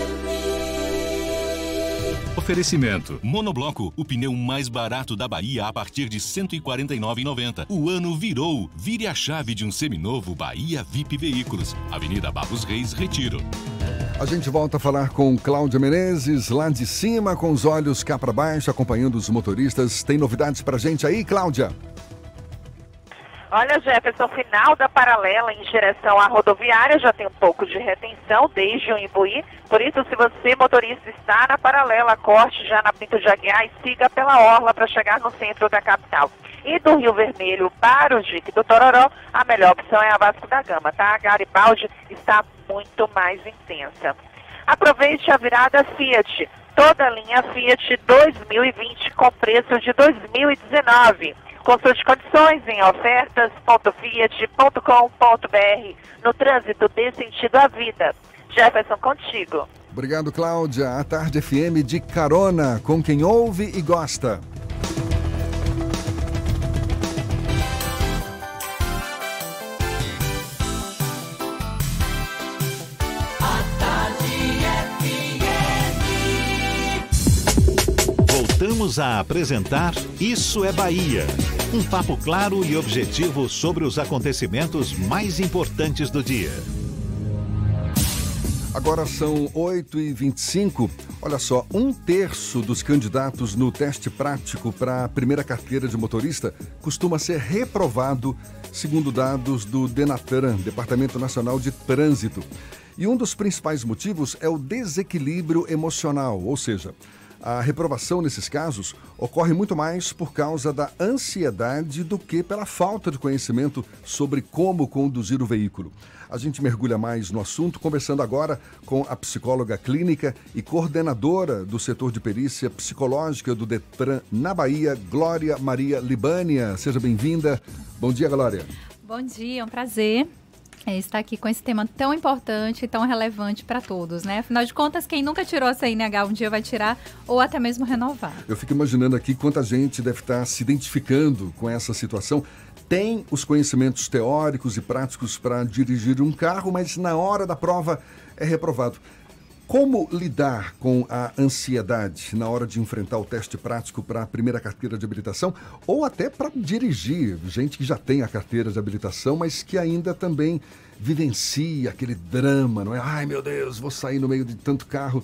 Oferecimento. Monobloco, o pneu mais barato da Bahia a partir de R$ 149,90. O ano virou. Vire a chave de um seminovo Bahia VIP Veículos. Avenida Barros Reis, Retiro.
A gente volta a falar com Cláudia Menezes, lá de cima, com os olhos cá para baixo, acompanhando os motoristas. Tem novidades pra gente aí, Cláudia?
Olha, Jefferson, final da paralela em direção à rodoviária já tem um pouco de retenção desde o Imbuí. Por isso, se você, motorista, está na paralela, corte já na Pinto de Aguiar e siga pela orla para chegar no centro da capital. E do Rio Vermelho para o Dique do Tororó, a melhor opção é a Vasco da Gama, tá? A Garibaldi está muito mais intensa. Aproveite a virada Fiat. Toda a linha Fiat 2020 com preço de 2019. Consulte condições em ofertas.fiat.com.br. No trânsito, dê sentido à vida. Jefferson, contigo.
Obrigado, Cláudia. A Tarde FM de carona com quem ouve e gosta.
Voltamos a apresentar Isso é Bahia. Um papo claro e objetivo sobre os acontecimentos mais importantes do dia.
Agora são 8h25. Olha só, um terço dos candidatos no teste prático para a primeira carteira de motorista costuma ser reprovado, segundo dados do Denatran, Departamento Nacional de Trânsito. E um dos principais motivos é o desequilíbrio emocional, ou seja, a reprovação nesses casos ocorre muito mais por causa da ansiedade do que pela falta de conhecimento sobre como conduzir o veículo. A gente mergulha mais no assunto conversando agora com a psicóloga clínica e coordenadora do setor de perícia psicológica do Detran na Bahia, Glória Maria Libânia. Seja bem-vinda. Bom dia, Glória.
Bom dia, é um prazer é, estar aqui com esse tema tão importante e tão relevante para todos, né? Afinal de contas, quem nunca tirou a CNH um dia vai tirar ou até mesmo renovar.
Eu fico imaginando aqui quanta gente deve estar se identificando com essa situação. Tem os conhecimentos teóricos e práticos para dirigir um carro, mas na hora da prova é reprovado. Como lidar com a ansiedade na hora de enfrentar o teste prático para a primeira carteira de habilitação ou até para dirigir? Gente que já tem a carteira de habilitação, mas que ainda também vivencia aquele drama, não é? Ai meu Deus, vou sair no meio de tanto carro.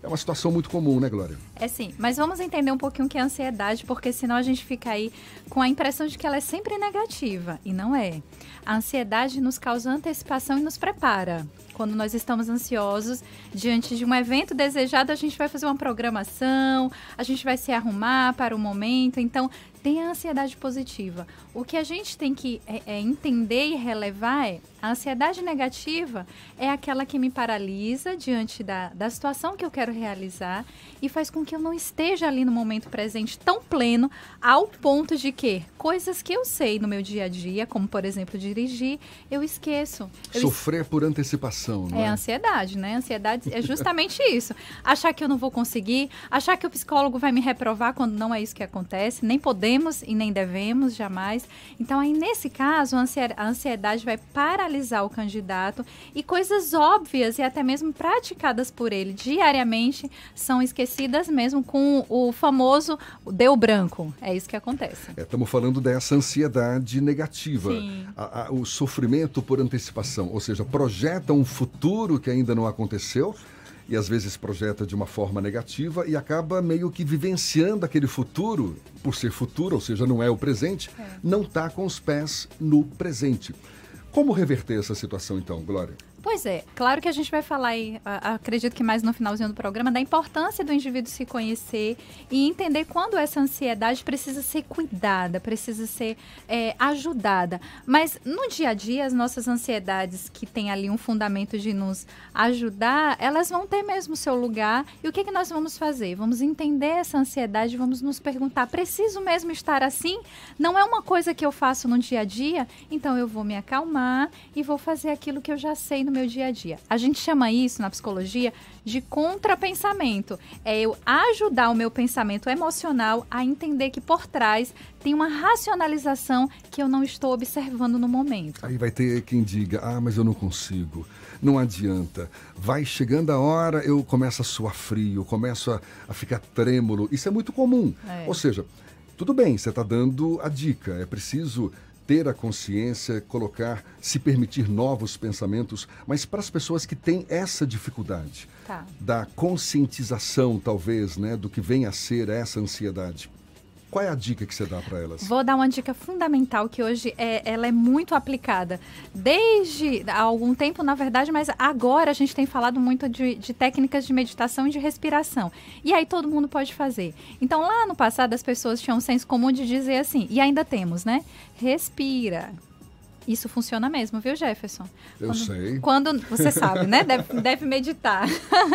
É uma situação muito comum, né, Glória?
É sim, mas vamos entender um pouquinho o que é ansiedade, porque senão a gente fica aí com a impressão de que ela é sempre negativa, e não é. A ansiedade nos causa antecipação e nos prepara. Quando nós estamos ansiosos diante de um evento desejado, a gente vai fazer uma programação, a gente vai se arrumar para o momento. Então, tem a ansiedade positiva. O que a gente tem que é, é entender e relevar é a ansiedade negativa é aquela que me paralisa diante da, da situação que eu quero realizar e faz com que eu não esteja ali no momento presente tão pleno ao ponto de que coisas que eu sei no meu dia a dia, como por exemplo dirigir, eu esqueço. Eu
Sofrer por antecipação, não
é? Ansiedade, né? Ansiedade é justamente isso. Achar que eu não vou conseguir, achar que o psicólogo vai me reprovar quando não é isso que acontece, nem podemos e nem devemos jamais. Então aí nesse caso, a ansiedade vai parar analisar o candidato e coisas óbvias e até mesmo praticadas por ele diariamente são esquecidas mesmo com o famoso deu branco. É isso que acontece.
Estamos é, falando dessa ansiedade negativa, a, a, o sofrimento por antecipação, ou seja, projeta um futuro que ainda não aconteceu e às vezes projeta de uma forma negativa e acaba meio que vivenciando aquele futuro, por ser futuro, ou seja, não é o presente, é. não está com os pés no presente. Como reverter essa situação, então, Glória?
Pois é, claro que a gente vai falar aí, acredito que mais no finalzinho do programa, da importância do indivíduo se conhecer e entender quando essa ansiedade precisa ser cuidada, precisa ser é, ajudada. Mas no dia a dia, as nossas ansiedades, que tem ali um fundamento de nos ajudar, elas vão ter mesmo seu lugar. E o que, que nós vamos fazer? Vamos entender essa ansiedade, vamos nos perguntar: preciso mesmo estar assim? Não é uma coisa que eu faço no dia a dia? Então eu vou me acalmar e vou fazer aquilo que eu já sei no meu dia a dia. A gente chama isso na psicologia de contrapensamento. É eu ajudar o meu pensamento emocional a entender que por trás tem uma racionalização que eu não estou observando no momento.
Aí vai ter quem diga: "Ah, mas eu não consigo". Não adianta. Vai chegando a hora, eu começo a suar frio, começo a, a ficar trêmulo. Isso é muito comum. É. Ou seja, tudo bem, você está dando a dica. É preciso ter a consciência, colocar, se permitir novos pensamentos, mas para as pessoas que têm essa dificuldade tá. da conscientização, talvez, né, do que vem a ser essa ansiedade. Qual é a dica que você dá para elas?
Vou dar uma dica fundamental que hoje é, ela é muito aplicada desde há algum tempo, na verdade, mas agora a gente tem falado muito de, de técnicas de meditação e de respiração. E aí todo mundo pode fazer. Então lá no passado as pessoas tinham um senso comum de dizer assim, e ainda temos, né? Respira, isso funciona mesmo, viu, Jefferson?
Eu
quando,
sei.
Quando você sabe, né? Deve, deve meditar.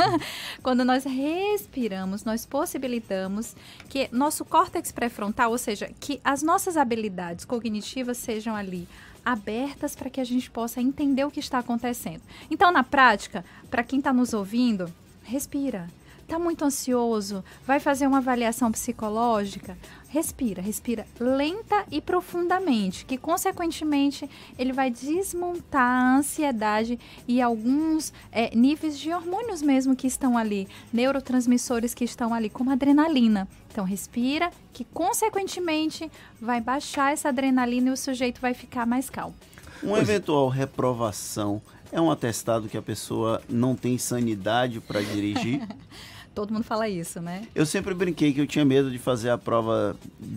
quando nós respiramos, nós possibilitamos que nosso córtex pré-frontal, ou seja, que as nossas habilidades cognitivas sejam ali abertas para que a gente possa entender o que está acontecendo. Então, na prática, para quem está nos ouvindo, respira. Está muito ansioso? Vai fazer uma avaliação psicológica? respira, respira lenta e profundamente, que consequentemente ele vai desmontar a ansiedade e alguns é, níveis de hormônios mesmo que estão ali, neurotransmissores que estão ali, como adrenalina. Então respira, que consequentemente vai baixar essa adrenalina e o sujeito vai ficar mais calmo.
Uma eventual reprovação é um atestado que a pessoa não tem sanidade para dirigir?
Todo mundo fala isso, né?
Eu sempre brinquei que eu tinha medo de fazer a prova,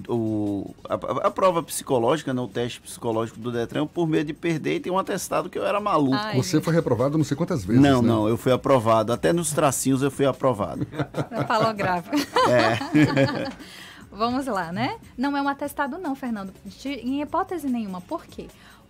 o, a, a prova psicológica, né, o teste psicológico do Detran, por medo de perder e ter um atestado que eu era maluco. Ai,
Você foi reprovado não sei quantas vezes.
Não,
né?
não, eu fui aprovado. Até nos tracinhos eu fui aprovado.
Falográfico.
É.
Vamos lá, né? Não é um atestado, não, Fernando. De, em hipótese nenhuma. Por quê?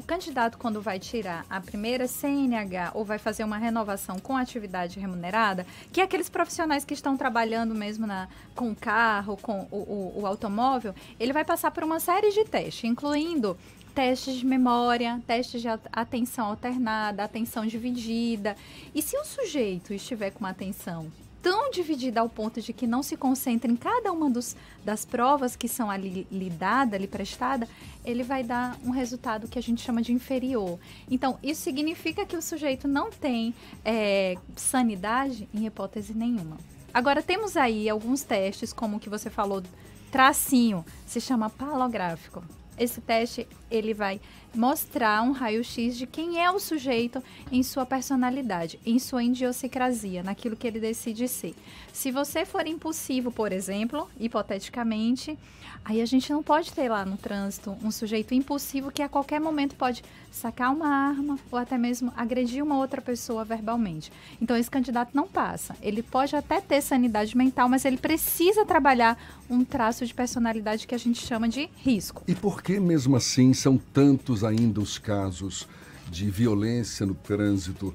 Candidato, quando vai tirar a primeira CNH ou vai fazer uma renovação com atividade remunerada, que é aqueles profissionais que estão trabalhando mesmo na, com o carro, com o, o, o automóvel, ele vai passar por uma série de testes, incluindo testes de memória, testes de atenção alternada, atenção dividida. E se o sujeito estiver com uma atenção tão dividida ao ponto de que não se concentra em cada uma dos, das provas que são ali lidada, ali prestada, ele vai dar um resultado que a gente chama de inferior. Então, isso significa que o sujeito não tem é, sanidade em hipótese nenhuma. Agora, temos aí alguns testes, como o que você falou, tracinho, se chama palográfico. esse teste ele vai mostrar um raio-x de quem é o sujeito em sua personalidade, em sua idiosincrasia, naquilo que ele decide ser. Se você for impulsivo, por exemplo, hipoteticamente, aí a gente não pode ter lá no trânsito um sujeito impulsivo que a qualquer momento pode sacar uma arma ou até mesmo agredir uma outra pessoa verbalmente. Então esse candidato não passa. Ele pode até ter sanidade mental, mas ele precisa trabalhar um traço de personalidade que a gente chama de risco.
E por que mesmo assim são tantos ainda os casos de violência no trânsito,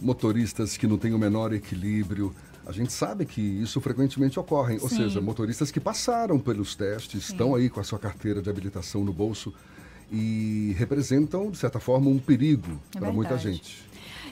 motoristas que não têm o menor equilíbrio. A gente sabe que isso frequentemente ocorre, ou
Sim.
seja, motoristas que passaram pelos testes,
Sim.
estão aí com a sua carteira de habilitação no bolso e representam, de certa forma, um perigo
É
para muita gente.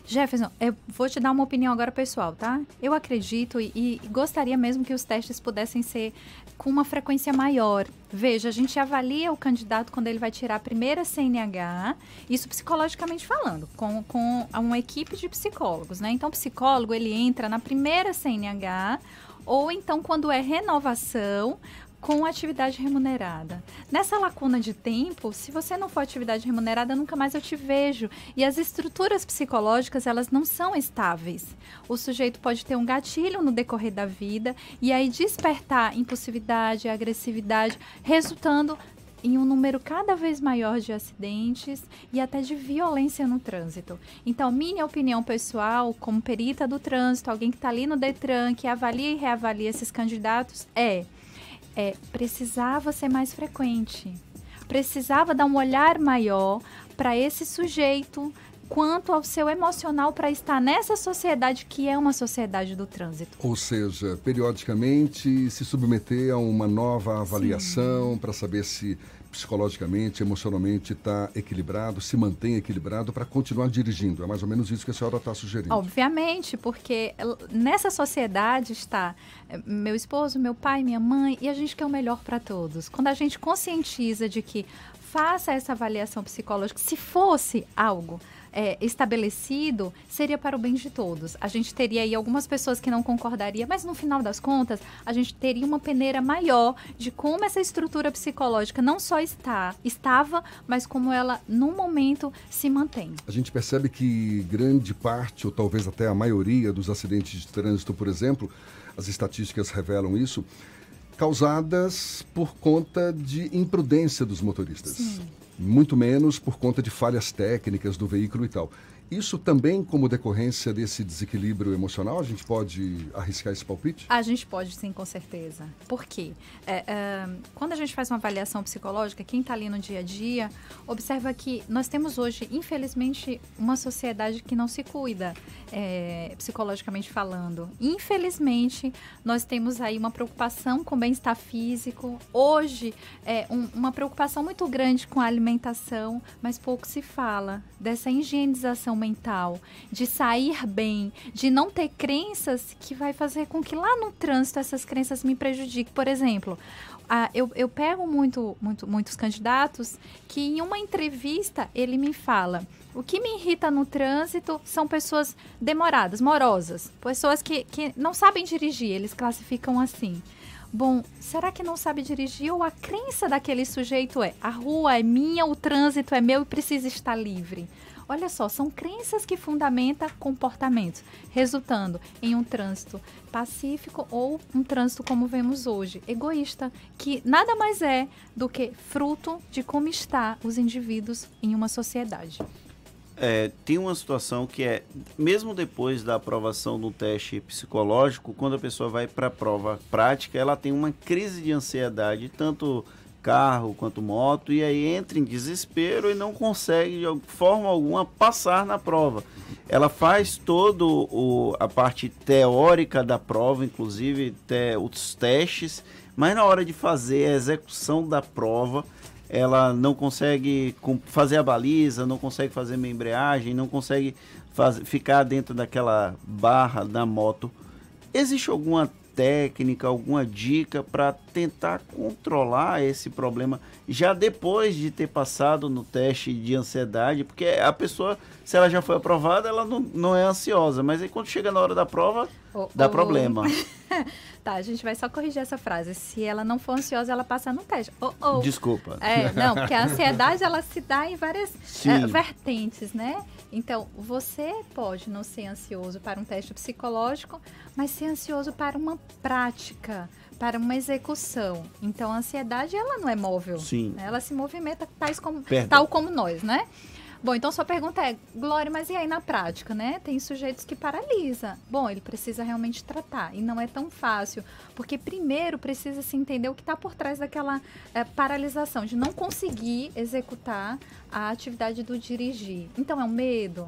Jefferson, eu vou te dar uma opinião agora pessoal, tá? Eu acredito e, e gostaria mesmo que os testes pudessem ser com uma frequência maior. Veja, a gente avalia o candidato quando ele vai tirar a primeira CNH, isso psicologicamente falando, com, com uma equipe de psicólogos, né? Então, o psicólogo, ele entra na primeira CNH, ou então quando é renovação, com atividade remunerada. Nessa lacuna de tempo, se você não for atividade remunerada, nunca mais eu te vejo. E as estruturas psicológicas, elas não são estáveis. O sujeito pode ter um gatilho no decorrer da vida e aí despertar impulsividade, agressividade, resultando em um número cada vez maior de acidentes e até de violência no trânsito. Então, minha opinião pessoal, como perita do trânsito, alguém que está ali no Detran, que avalia e reavalia esses candidatos, é é, precisava ser mais frequente. Precisava dar um olhar maior para esse sujeito quanto ao seu emocional para estar nessa sociedade que é uma sociedade do trânsito.
Ou seja, periodicamente se submeter a uma nova avaliação para saber se psicologicamente, emocionalmente está equilibrado, se mantém equilibrado para continuar dirigindo. É mais ou menos isso que a senhora está sugerindo.
Obviamente, porque nessa sociedade está eh, meu esposo, meu pai, minha mãe, e a gente quer o melhor para todos. Quando a gente conscientiza de que faça essa avaliação psicológica, se fosse algo eh, estabelecido, seria para o bem de todos. A gente teria aí algumas pessoas que não concordariam, mas no final das contas, a gente teria uma peneira maior de como essa estrutura psicológica não só está, estava, mas como ela, no momento, se mantém.
A gente percebe que grande parte, ou talvez até a maioria dos acidentes de trânsito, por exemplo, as estatísticas revelam isso, causadas por conta de imprudência dos motoristas. Muito menos por conta de falhas técnicas do veículo e tal. Isso também como decorrência desse desequilíbrio emocional? A gente pode arriscar esse palpite?
A gente pode sim, com certeza. Por quê? É, é, quando a gente faz uma avaliação psicológica, quem está ali no dia a dia, observa que nós temos hoje, infelizmente, uma sociedade que não se cuida, é, psicologicamente falando. Infelizmente, nós temos aí uma preocupação com o bem-estar físico. Hoje, é um- uma preocupação muito grande com a alimentação, mas pouco se fala dessa higienização mental, de sair bem, de não ter crenças que vai fazer com que lá no trânsito essas crenças me prejudiquem. Por exemplo, ah, eu, eu pego muito, muito, muitos candidatos que em uma entrevista ele me fala. O que me irrita no trânsito são pessoas demoradas, morosas, pessoas que, que não sabem dirigir, eles classificam assim. Bom, será que não sabe dirigir ou a crença daquele sujeito é a rua é minha, o trânsito é meu e precisa estar livre? Olha só, são crenças que fundamentam comportamentos, resultando em um trânsito pacífico ou um trânsito como vemos hoje, egoísta, que nada mais é do que fruto de como está os indivíduos em uma sociedade.
É, tem uma situação que é, mesmo depois da aprovação do teste psicológico, quando a pessoa vai para a prova prática, ela tem uma crise de ansiedade, tanto carro quanto moto, e aí entra em desespero e não consegue, de forma alguma, passar na prova. Ela faz todo o, a parte teórica da prova, inclusive te, os testes, mas na hora de fazer a execução da prova, ela não consegue fazer a baliza, não consegue fazer uma embreagem, não consegue faz- ficar dentro daquela barra da moto. Existe alguma técnica, alguma dica para tentar controlar esse problema já depois de ter passado no teste de ansiedade? Porque a pessoa, se ela já foi aprovada, ela não, não é ansiosa, mas aí quando chega na hora da prova, dá problema.
Tá, a gente vai só corrigir essa frase. Se ela não for ansiosa, ela passa no teste. Oh, oh.
Desculpa.
É, não, porque a ansiedade ela se dá em várias é, vertentes, né? Então, você pode não ser ansioso para um teste psicológico, mas ser ansioso para uma prática, para uma execução. Então, a ansiedade ela não é móvel.
Sim.
Ela se movimenta tais como,
Perdão.
tal como nós, né? Bom, então sua pergunta é, Glória, mas e aí na prática, né? Tem sujeitos que paralisa. Bom, ele precisa realmente tratar e não é tão fácil, porque primeiro precisa se entender o que está por trás daquela eh, paralisação, de não conseguir executar a atividade do dirigir. Então é um medo?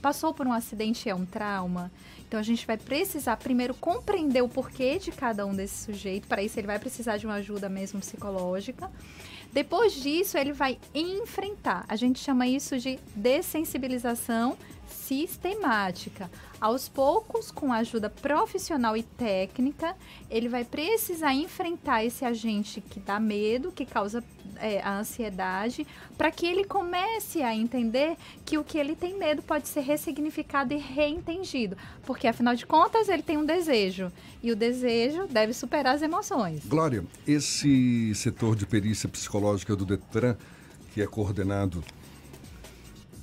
Passou por um acidente é um trauma? Então a gente vai precisar primeiro compreender o porquê de cada um desses sujeitos. Para isso ele vai precisar de uma ajuda mesmo psicológica. Depois disso, ele vai enfrentar. A gente chama isso de dessensibilização sistemática. Aos poucos, com ajuda profissional e técnica, ele vai precisar enfrentar esse agente que dá medo, que causa é, a ansiedade, para que ele comece a entender que o que ele tem medo pode ser ressignificado e reentendido. Porque, afinal de contas, ele tem um desejo. E o desejo deve superar as emoções.
Glória, esse setor de perícia psicológica do Detran, que é coordenado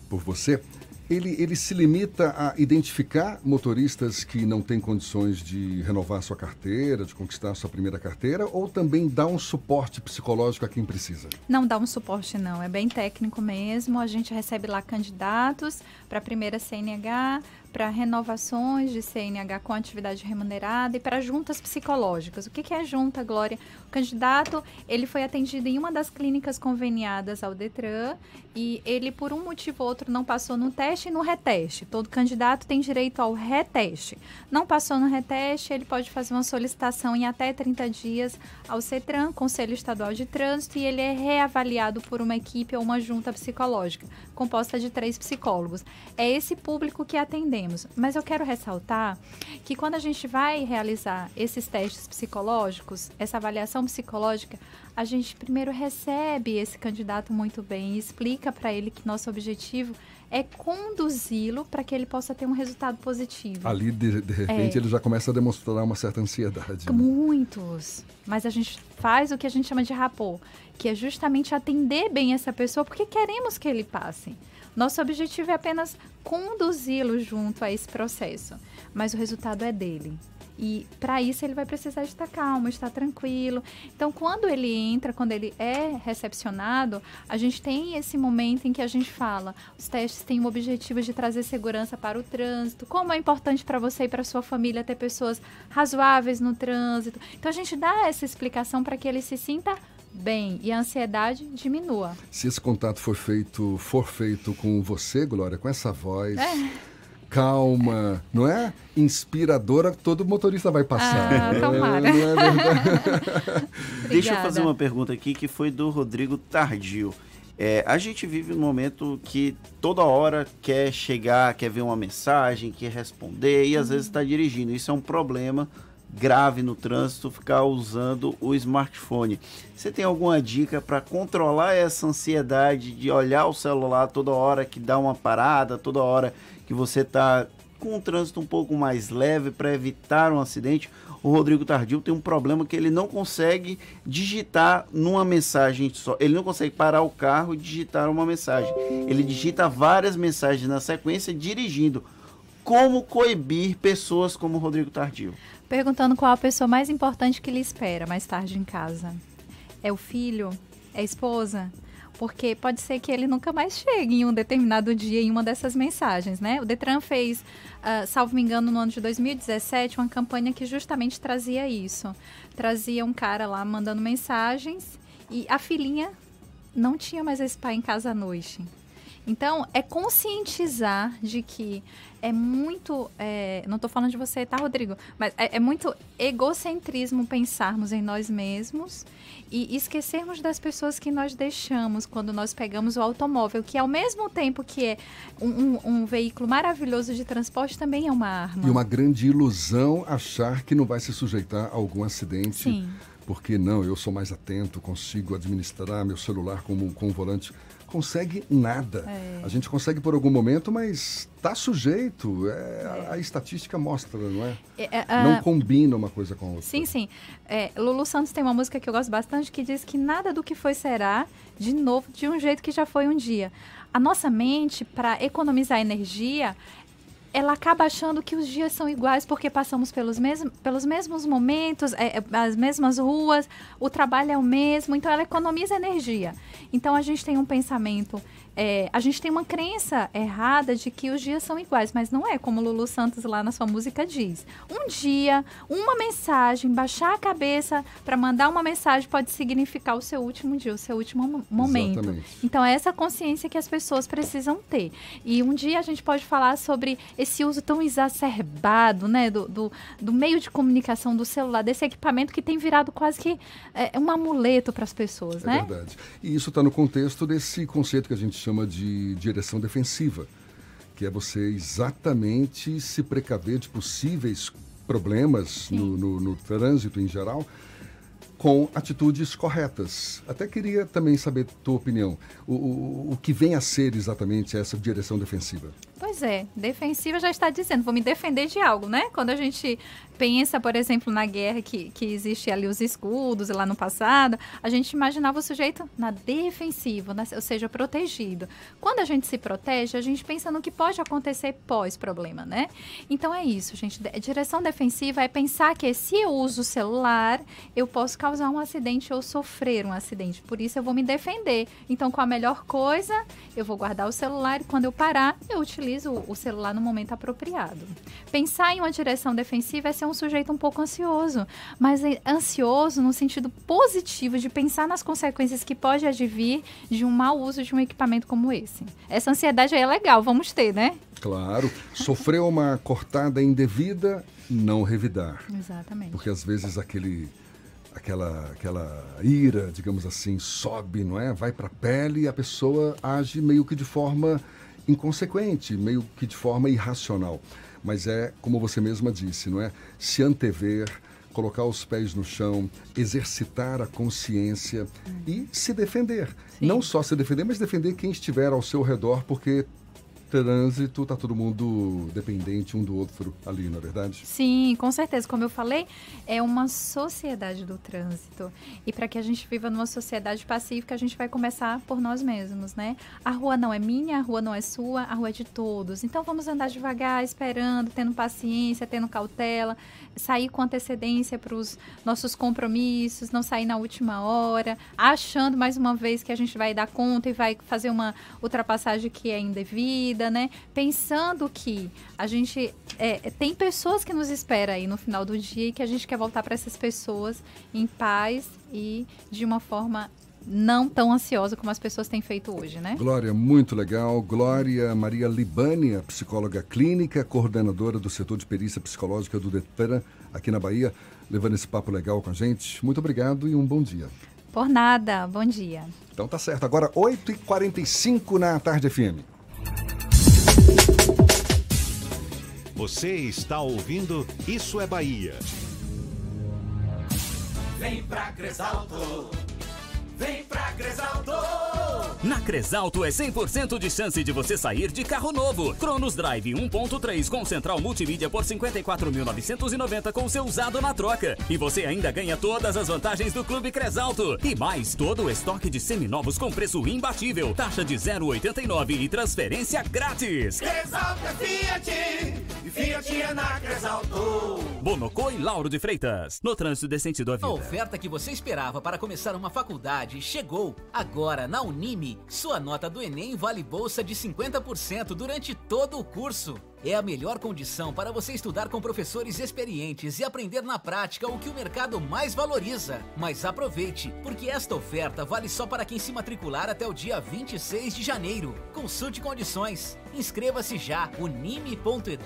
por você, ele, ele se limita a identificar motoristas que não têm condições de renovar sua carteira, de conquistar sua primeira carteira, ou também dá um suporte psicológico a quem precisa?
Não dá um suporte, não. É bem técnico mesmo. A gente recebe lá candidatos para a primeira CNH, para renovações de CNH com atividade remunerada e para juntas psicológicas. O que, que é junta, Glória? O candidato ele foi atendido em uma das clínicas conveniadas ao Detran e ele, por um motivo ou outro, não passou no teste e no reteste. Todo candidato tem direito ao reteste. Não passou no reteste, ele pode fazer uma solicitação em até 30 dias ao CETRAN, Conselho Estadual de Trânsito, e ele é reavaliado por uma equipe ou uma junta psicológica, composta de três psicólogos. É esse público que Mas eu quero ressaltar que quando a gente vai realizar esses testes psicológicos, essa avaliação psicológica, a gente primeiro recebe esse candidato muito bem e explica para ele que nosso objetivo é conduzi-lo para que ele possa ter um resultado positivo.
Ali, de, de repente,
É.
ele já começa a demonstrar uma certa ansiedade. né?
Muitos. Mas a gente faz o que a gente chama de rapô, que é justamente atender bem essa pessoa, porque queremos que ele passe. Nosso objetivo é apenas conduzi-lo junto a esse processo, mas o resultado é dele. E para isso ele vai precisar estar calmo, estar tranquilo. Então, quando ele entra, quando ele é recepcionado, a gente tem esse momento em que a gente fala: os testes têm o objetivo de trazer segurança para o trânsito. Como é importante para você e para sua família ter pessoas razoáveis no trânsito. Então, a gente dá essa explicação para que ele se sinta bem e a ansiedade diminua.
Se esse contato for feito, for feito com você, Glória, com essa voz
É.
calma, não é? Inspiradora, todo motorista vai passar.
Ah,
É,
tomara.
não é verdade?
Deixa eu fazer uma pergunta aqui que foi do Rodrigo Tardio. É, a gente vive um momento que toda hora quer chegar, quer ver uma mensagem, quer responder e às vezes está dirigindo. Isso é um problema grave no trânsito ficar usando o smartphone. Você tem alguma dica para controlar essa ansiedade de olhar o celular toda hora que dá uma parada, toda hora que você está com um trânsito um pouco mais leve para evitar um acidente? O Rodrigo Tardio tem um problema que ele não consegue digitar numa mensagem só. Ele não consegue parar o carro e digitar uma mensagem. Ele digita várias mensagens na sequência dirigindo. Como coibir pessoas como o Rodrigo Tardio?
Perguntando qual a pessoa mais importante que lhe espera mais tarde em casa. É o filho? É a esposa? Porque pode ser que ele nunca mais chegue em um determinado dia em uma dessas mensagens, né? O Detran fez, ah, salvo me engano, no ano de 2017, uma campanha que justamente trazia isso. Trazia um cara lá mandando mensagens e a filhinha não tinha mais esse pai em casa à noite. Então, é conscientizar de que é muito. é, não estou falando de você, tá, Rodrigo? Mas é, é muito egocentrismo pensarmos em nós mesmos e esquecermos das pessoas que nós deixamos quando nós pegamos o automóvel, que ao mesmo tempo que é um, um- um veículo maravilhoso de transporte, também é uma arma.
E uma grande ilusão achar que não vai se sujeitar a algum acidente.
Sim.
Porque não, eu sou mais atento, consigo administrar meu celular como, com o volante. Consegue nada.
É.
A gente consegue por algum momento, mas está sujeito. É, a, a estatística mostra, não é?
É, é,
não combina uma coisa com a outra.
Sim, sim. É, Lulu Santos tem uma música que eu gosto bastante que diz que nada do que foi será de novo de um jeito que já foi um dia. A nossa mente, para economizar energia, ela acaba achando que os dias são iguais porque passamos pelos, mesmos pelos mesmos momentos, é, é, as mesmas ruas, o trabalho é o mesmo, então ela economiza energia. Então a gente tem um pensamento, é, a gente tem uma crença errada de que os dias são iguais, mas não é como Lulu Santos lá na sua música diz. Um dia, uma mensagem, baixar a cabeça para mandar uma mensagem pode significar o seu último dia, o seu último mo- momento.
Exatamente.
Então, é essa consciência que as pessoas precisam ter. E um dia a gente pode falar sobre esse uso tão exacerbado, né, do, do, do meio de comunicação do celular, desse equipamento que tem virado quase que é, um amuleto para as pessoas,
É
né?
verdade. E isso está no contexto desse conceito que a gente chama de direção defensiva, que é você exatamente se precaver de possíveis problemas no, no- no trânsito em geral com atitudes corretas. Até queria também saber tua opinião. O, o, o que vem a ser exatamente essa direção defensiva?
Pois é, defensiva já está dizendo, vou me defender de algo, né? Quando a gente pensa, por exemplo, na guerra que, que existe ali os escudos lá no passado, a gente imaginava o sujeito na defensiva, na- ou seja, protegido. Quando a gente se protege, a gente pensa no que pode acontecer pós-problema, né? Então é isso, gente. Direção defensiva é pensar que se eu uso o celular, eu posso causar um acidente ou sofrer um acidente. Por isso eu vou me defender. Então, qual a melhor coisa? Eu vou guardar o celular e quando eu parar, eu utilizo o celular no momento apropriado. Pensar em uma direção defensiva é ser um sujeito um pouco ansioso, mas é ansioso no sentido positivo de pensar nas consequências que pode advir de um mau uso de um equipamento como esse. Essa ansiedade aí é legal, vamos ter, né?
Claro, sofreu uma cortada indevida, não revidar.
Exatamente.
Porque às vezes aquele aquela aquela ira, digamos assim, sobe, não é? Vai para a pele e a pessoa age meio que de forma inconsequente, meio que de forma irracional. Mas é, como você mesma disse, não é? Se antever, colocar os pés no chão, exercitar a consciência e se defender. Não só se defender, mas defender quem estiver ao seu redor, porque trânsito, tá todo mundo dependente um do outro ali, não é verdade?
Sim, com certeza. Como eu falei, é uma sociedade do trânsito. E para que a gente viva numa sociedade pacífica, a gente vai começar por nós mesmos, né? A rua não é minha, a rua não é sua, a rua é de todos. Então vamos andar devagar, esperando, tendo paciência, tendo cautela, sair com antecedência para os nossos compromissos, não sair na última hora, achando mais uma vez que a gente vai dar conta e vai fazer uma ultrapassagem que é indevida, né? Pensando que a gente é, tem pessoas que nos esperam aí no final do dia e que a gente quer voltar para essas pessoas em paz e de uma forma não tão ansiosa como as pessoas têm feito hoje, né?
Glória, muito legal. Glória Maria Libânia, psicóloga clínica, coordenadora do setor de perícia psicológica do Detran, aqui na Bahia, levando esse papo legal com a gente. Muito obrigado e um bom dia.
Por nada, bom dia.
Então tá certo. Agora, 8h45 na Tarde FM.
Você está ouvindo Isso é Bahia.
Vem pra Cresalto. Vem pra Cresalto.
Na Cresalto é 100% de chance de você sair de carro novo. Cronos Drive 1.3 com central multimídia por 54.990 com seu usado na troca. E você ainda ganha todas as vantagens do Clube Cresalto. E mais, todo o estoque de seminovos com preço imbatível. Taxa de 0,89 e transferência grátis.
Cresalto é Fiat. E Fiat é na Cresalto.
Bonocô e Lauro de Freitas. No trânsito desse sentido à
A
vida.
oferta que você esperava para começar uma faculdade chegou. Agora, na Unime, sua nota do Enem vale bolsa de 50% durante todo o curso. É a melhor condição para você estudar com professores experientes e aprender na prática o que o mercado mais valoriza. Mas aproveite, porque esta oferta vale só para quem se matricular até o dia 26 de janeiro. Consulte condições. Inscreva-se já unime.edu.br.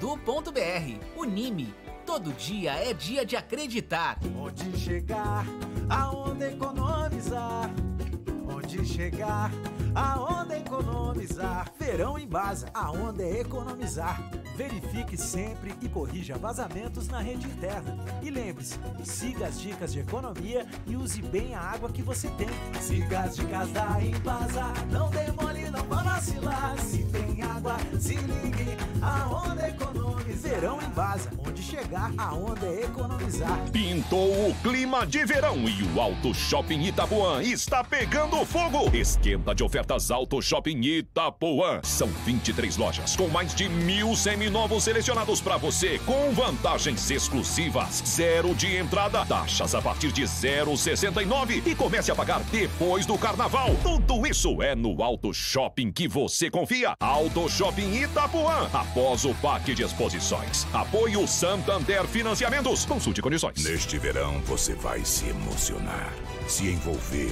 Unime. Todo dia é dia de acreditar.
Onde chegar, aonde economizar. Onde chegar,
a onda é economizar. Verão em Baza, a onda é economizar. Verifique sempre e corrija vazamentos na rede interna. E lembre-se, siga as dicas de economia e use bem a água que você tem. Siga as dicas da Embasa, não demole, não vá vacilar. Se tem água, se ligue, a onda é economizar. Verão em onde chegar, a onda é economizar.
Pintou o clima de verão e o Auto Shopping Itapuã está pegando fogo. Esquenta de ofertas Auto Shopping Itapuã. São 23 lojas com mais de mil seminovos selecionados para você com vantagens exclusivas. Zero de entrada, taxas a partir de 0,69 e comece a pagar depois do carnaval. Tudo isso é no Auto Shopping que você confia. Auto Shopping Itapuã. Após o Parque de Exposições. Apoio Santander Financiamentos. Consulte condições.
Neste verão você vai se emocionar, se envolver,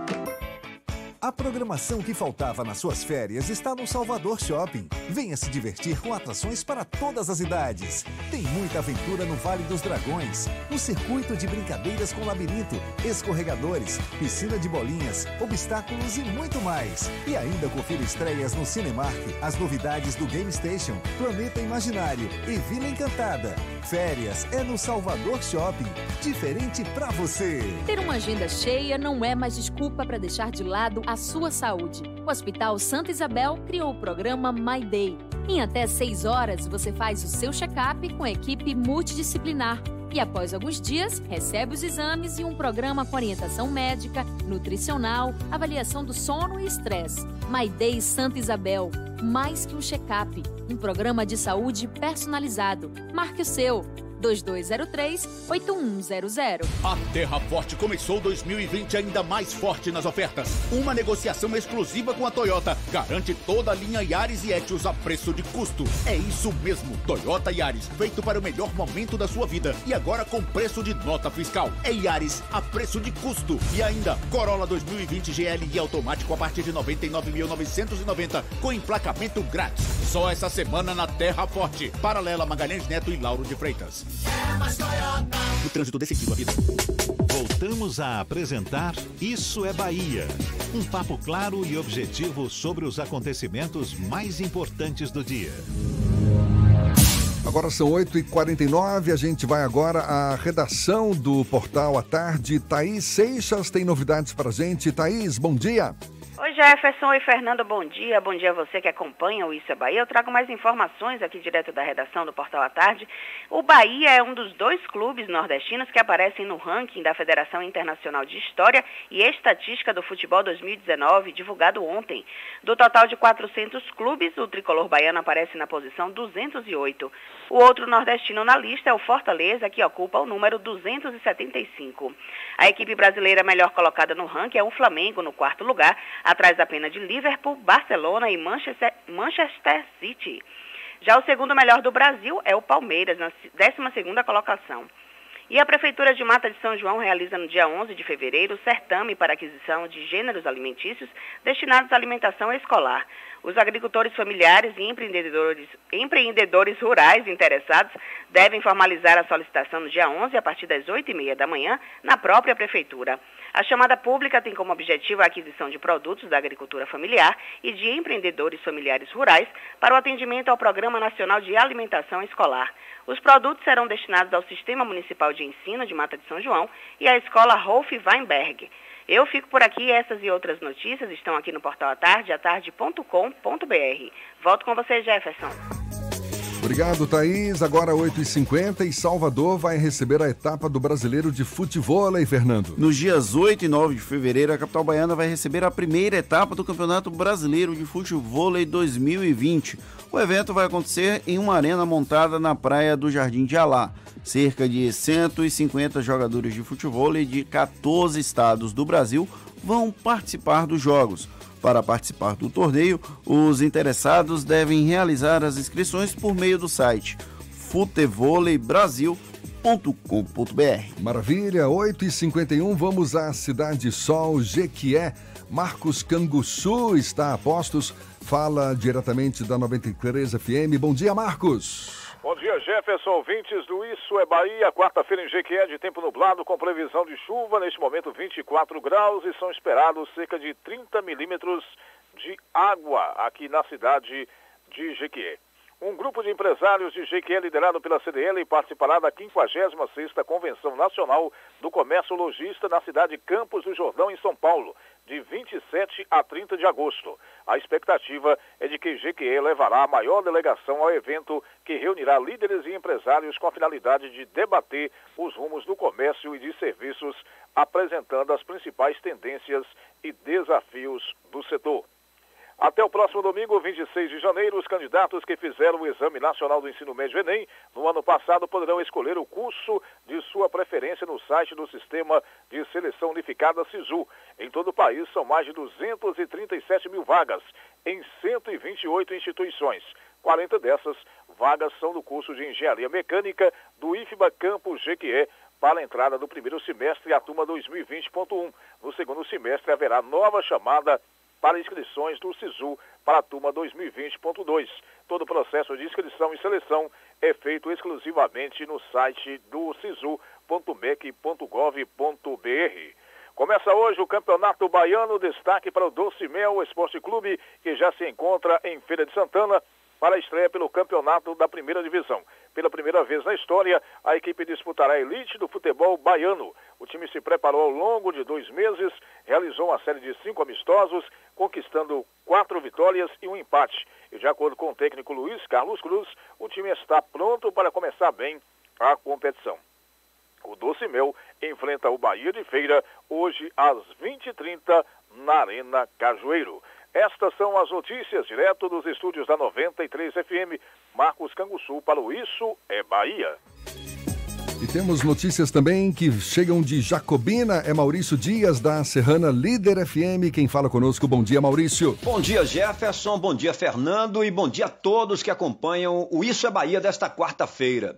A programação que faltava nas suas férias está no Salvador Shopping. Venha se divertir com atrações para todas as idades. Tem muita aventura no Vale dos Dragões, um circuito de brincadeiras com labirinto, escorregadores, piscina de bolinhas, obstáculos e muito mais. E ainda confira estreias no Cinemark, as novidades do Game Station, Planeta Imaginário e Vila Encantada. Férias é no Salvador Shopping. Diferente pra você.
Ter uma agenda cheia não é mais desculpa para deixar de lado a sua saúde. O Hospital Santa Isabel criou o programa My Day. Em até 6 horas, você faz o seu check-up com a equipe multidisciplinar. E após alguns dias, recebe os exames e um programa com orientação médica, nutricional, avaliação do sono e estresse. My Day Santa Isabel. Mais que um check-up. Um programa de saúde personalizado. Marque o seu. 2203-8100.
A Terra Forte começou 2020 ainda mais forte nas ofertas. Uma negociação exclusiva com a Toyota garante toda a linha Yaris e Etios a preço de custo. É isso mesmo, Toyota Yaris, feito para o melhor momento da sua vida e agora com preço de nota fiscal. É Yaris a preço de custo. E ainda, Corolla 2020 GLI automático a partir de 99.990 com emplacamento grátis. Só essa semana na Terra Forte. Paralela Magalhães Neto e Lauro de Freitas.
O trânsito decisivo a vida. Voltamos a apresentar Isso é Bahia. Um papo claro e objetivo sobre os acontecimentos mais importantes do dia.
Agora são 8h49, a gente vai agora à redação do Portal à Tarde. Thaís Seixas tem novidades pra gente. Thaís, bom dia.
Oi Jefferson, oi Fernando, bom dia. Bom dia a você que acompanha o Isso é Bahia. Eu trago mais informações aqui direto da redação do Portal à Tarde. O Bahia é um dos dois clubes nordestinos que aparecem no ranking da Federação Internacional de História e Estatística do Futebol 2019, divulgado ontem. Do total de 400 clubes, o tricolor baiano aparece na posição 208. O outro nordestino na lista é o Fortaleza, que ocupa o número 275. A equipe brasileira melhor colocada no ranking é o Flamengo, no quarto lugar, atrás apenas de Liverpool, Barcelona e Manchester, City. Já o segundo melhor do Brasil é o Palmeiras, na 12ª colocação. E a Prefeitura de Mata de São João realiza no dia 11 de fevereiro o certame para aquisição de gêneros alimentícios destinados à alimentação escolar. Os agricultores familiares e empreendedores, empreendedores rurais interessados devem formalizar a solicitação no dia 11 a partir das 8h30 da manhã na própria Prefeitura. A chamada pública tem como objetivo a aquisição de produtos da agricultura familiar e de empreendedores familiares rurais para o atendimento ao Programa Nacional de Alimentação Escolar. Os produtos serão destinados ao Sistema Municipal de Ensino de Mata de São João e à Escola Rolf Weinberg. Eu fico por aqui, essas e outras notícias estão aqui no portal Atarde, atarde.com.br. Volto com você, Jefferson.
Obrigado, Thaís. Agora 8h50 e Salvador vai receber a etapa do Brasileiro de Futebol, hein, Fernando?
Nos dias 8 e 9 de fevereiro, a capital baiana vai receber a primeira etapa do Campeonato Brasileiro de Futebol 2020. O evento vai acontecer em uma arena montada na praia do Jardim de Alá. Cerca de 150 jogadores de futebol de 14 estados do Brasil vão participar dos jogos. Para participar do torneio, os interessados devem realizar as inscrições por meio do site futevoleibrasil.com.br.
Maravilha, 8h51, vamos à Cidade Sol, Jequié. Marcos Canguçu está a postos, fala diretamente da 93 FM. Bom dia, Marcos.
Bom dia, Jefferson, ouvintes do Isso é Bahia. Quarta-feira em Jequié, de tempo nublado, com previsão de chuva. Neste momento, 24 graus e são esperados cerca de 30 milímetros de água aqui na cidade de Jequié. Um grupo de empresários de Jequié, liderado pela CDL, participará da 56ª Convenção Nacional do Comércio Logista na cidade de Campos do Jordão, em São Paulo, de 27 a 30 de agosto. A expectativa é de que Jequié levará a maior delegação ao evento, que reunirá líderes e empresários com a finalidade de debater os rumos do comércio e de serviços, apresentando as principais tendências e desafios do setor. Até o próximo domingo, 26 de janeiro, os candidatos que fizeram o Exame Nacional do Ensino Médio Enem no ano passado poderão escolher o curso de sua preferência no site do Sistema de Seleção Unificada SISU. Em todo o país, são mais de 237 mil vagas em 128 instituições. 40 dessas vagas são do curso de Engenharia Mecânica do IFBA Campus Jequié, para a entrada do primeiro semestre, a turma 2020.1. No segundo semestre, haverá nova chamada para inscrições do SISU para a turma 2020.2. Todo o processo de inscrição e seleção é feito exclusivamente no site do sisu.mec.gov.br. Começa hoje o Campeonato Baiano, destaque para o Doce Mel Esporte Clube, que já se encontra em Feira de Santana para a estreia pelo Campeonato da Primeira Divisão. Pela primeira vez na história, a equipe disputará a elite do futebol baiano. O time se preparou ao longo de dois meses, realizou uma série de cinco amistosos, conquistando quatro vitórias e um empate. E de acordo com o técnico Luiz Carlos Cruz, o time está pronto para começar bem a competição. O Doce Mel enfrenta o Bahia de Feira hoje às 20h30 na Arena Cajueiro. Estas são as notícias direto dos estúdios da 93 FM. Marcos Canguçu para o Isso é Bahia.
E temos notícias também que chegam de Jacobina. É Maurício Dias, da Serrana Líder FM. Quem fala conosco, bom dia, Maurício.
Bom dia, Jefferson. Bom dia, Fernando. E bom dia a todos que acompanham o Isso é Bahia desta quarta-feira.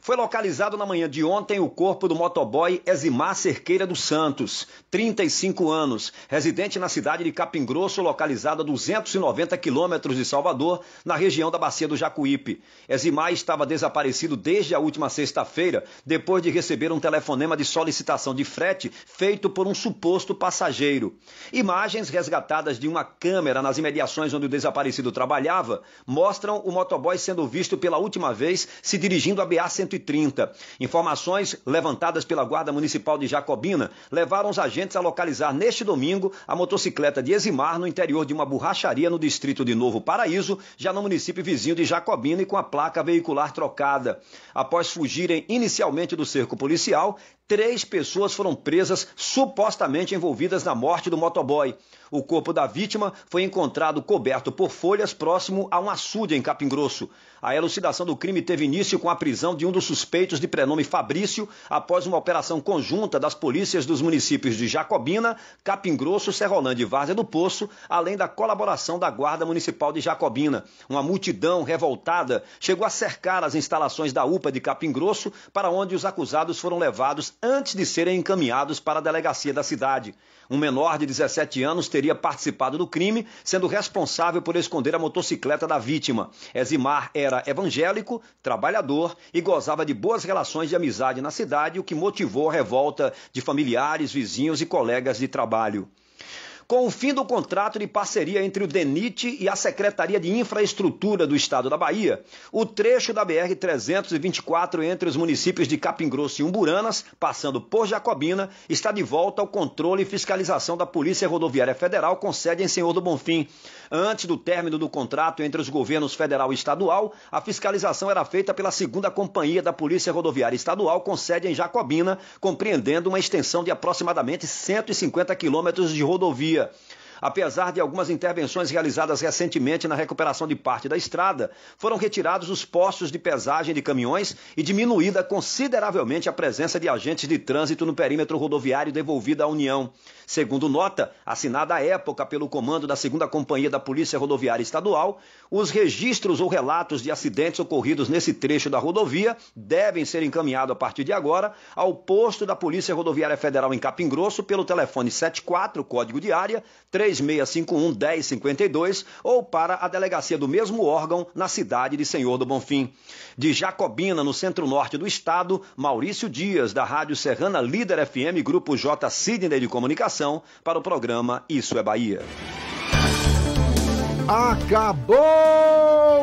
Foi localizado na manhã de ontem o corpo do motoboy Eximar Cerqueira dos Santos, 35 anos, residente na cidade de Capim Grosso, localizado a 290 quilômetros de Salvador, na região da Bacia do Jacuípe. Eximar estava desaparecido desde a última sexta-feira, depois de receber um telefonema de solicitação de frete feito por um suposto passageiro. Imagens resgatadas de uma câmera nas imediações onde o desaparecido trabalhava mostram o motoboy sendo visto pela última vez se dirigindo a BA 130. Informações levantadas pela Guarda Municipal de Jacobina levaram os agentes a localizar neste domingo a motocicleta de Eximar no interior de uma borracharia no distrito de Novo Paraíso, já no município vizinho de Jacobina e com a placa veicular trocada. Após fugirem inicialmente do cerco policial, três pessoas foram presas supostamente envolvidas na morte do motoboy. O corpo da vítima foi encontrado coberto por folhas próximo a um açude em Capim Grosso. A elucidação do crime teve início com a prisão de um dos suspeitos de prenome Fabrício após uma operação conjunta das polícias dos municípios de Jacobina, Capim Grosso, Serrolândia e Várzea do Poço, além da colaboração da Guarda Municipal de Jacobina. Uma multidão revoltada chegou a cercar as instalações da UPA de Capim Grosso, para onde os acusados foram levados antes de serem encaminhados para a delegacia da cidade. Um menor de 17 anos teria participado do crime, sendo responsável por esconder a motocicleta da vítima. Eximar era evangélico, trabalhador e gozava de boas relações de amizade na cidade, o que motivou a revolta de familiares, vizinhos e colegas de trabalho. Com o fim do contrato de parceria entre o DENIT e a Secretaria de Infraestrutura do Estado da Bahia, o trecho da BR-324 entre os municípios de Capim Grosso e Umburanas, passando por Jacobina, está de volta ao controle e fiscalização da Polícia Rodoviária Federal com sede em Senhor do Bonfim. Antes do término do contrato entre os governos federal e estadual, a fiscalização era feita pela segunda companhia da Polícia Rodoviária Estadual, com sede em Jacobina, compreendendo uma extensão de aproximadamente 150 quilômetros de rodovia. Yeah. Apesar de algumas intervenções realizadas recentemente na recuperação de parte da estrada, foram retirados os postos de pesagem de caminhões e diminuída consideravelmente a presença de agentes de trânsito no perímetro rodoviário devolvido à União. Segundo nota, assinada à época pelo comando da 2 Companhia da Polícia Rodoviária Estadual, os registros ou relatos de acidentes ocorridos nesse trecho da rodovia devem ser encaminhados a partir de agora ao posto da Polícia Rodoviária Federal em Capim Grosso pelo telefone 74, código de área 3651 1052 ou para a delegacia do mesmo órgão na cidade de Senhor do Bonfim. De Jacobina, no centro-norte do estado, Maurício Dias, da Rádio Serrana Líder FM, Grupo J Sidney de Comunicação, para o programa Isso é Bahia.
Acabou,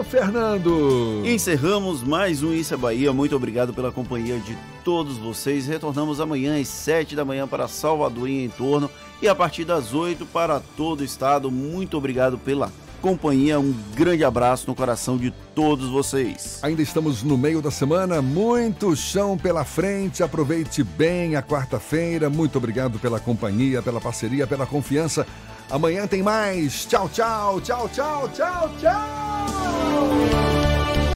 Fernando!
Encerramos mais um Isso é Bahia. Muito obrigado pela companhia de todos vocês. Retornamos amanhã às 7 da manhã para Salvador e em torno e a partir das 8 para todo o estado. Muito obrigado pela companhia. Um grande abraço no coração de todos vocês.
Ainda estamos no meio da semana, muito chão pela frente. Aproveite bem a quarta-feira. Muito obrigado pela companhia, pela parceria, pela confiança. Amanhã tem mais. Tchau, tchau, tchau, tchau, tchau, tchau.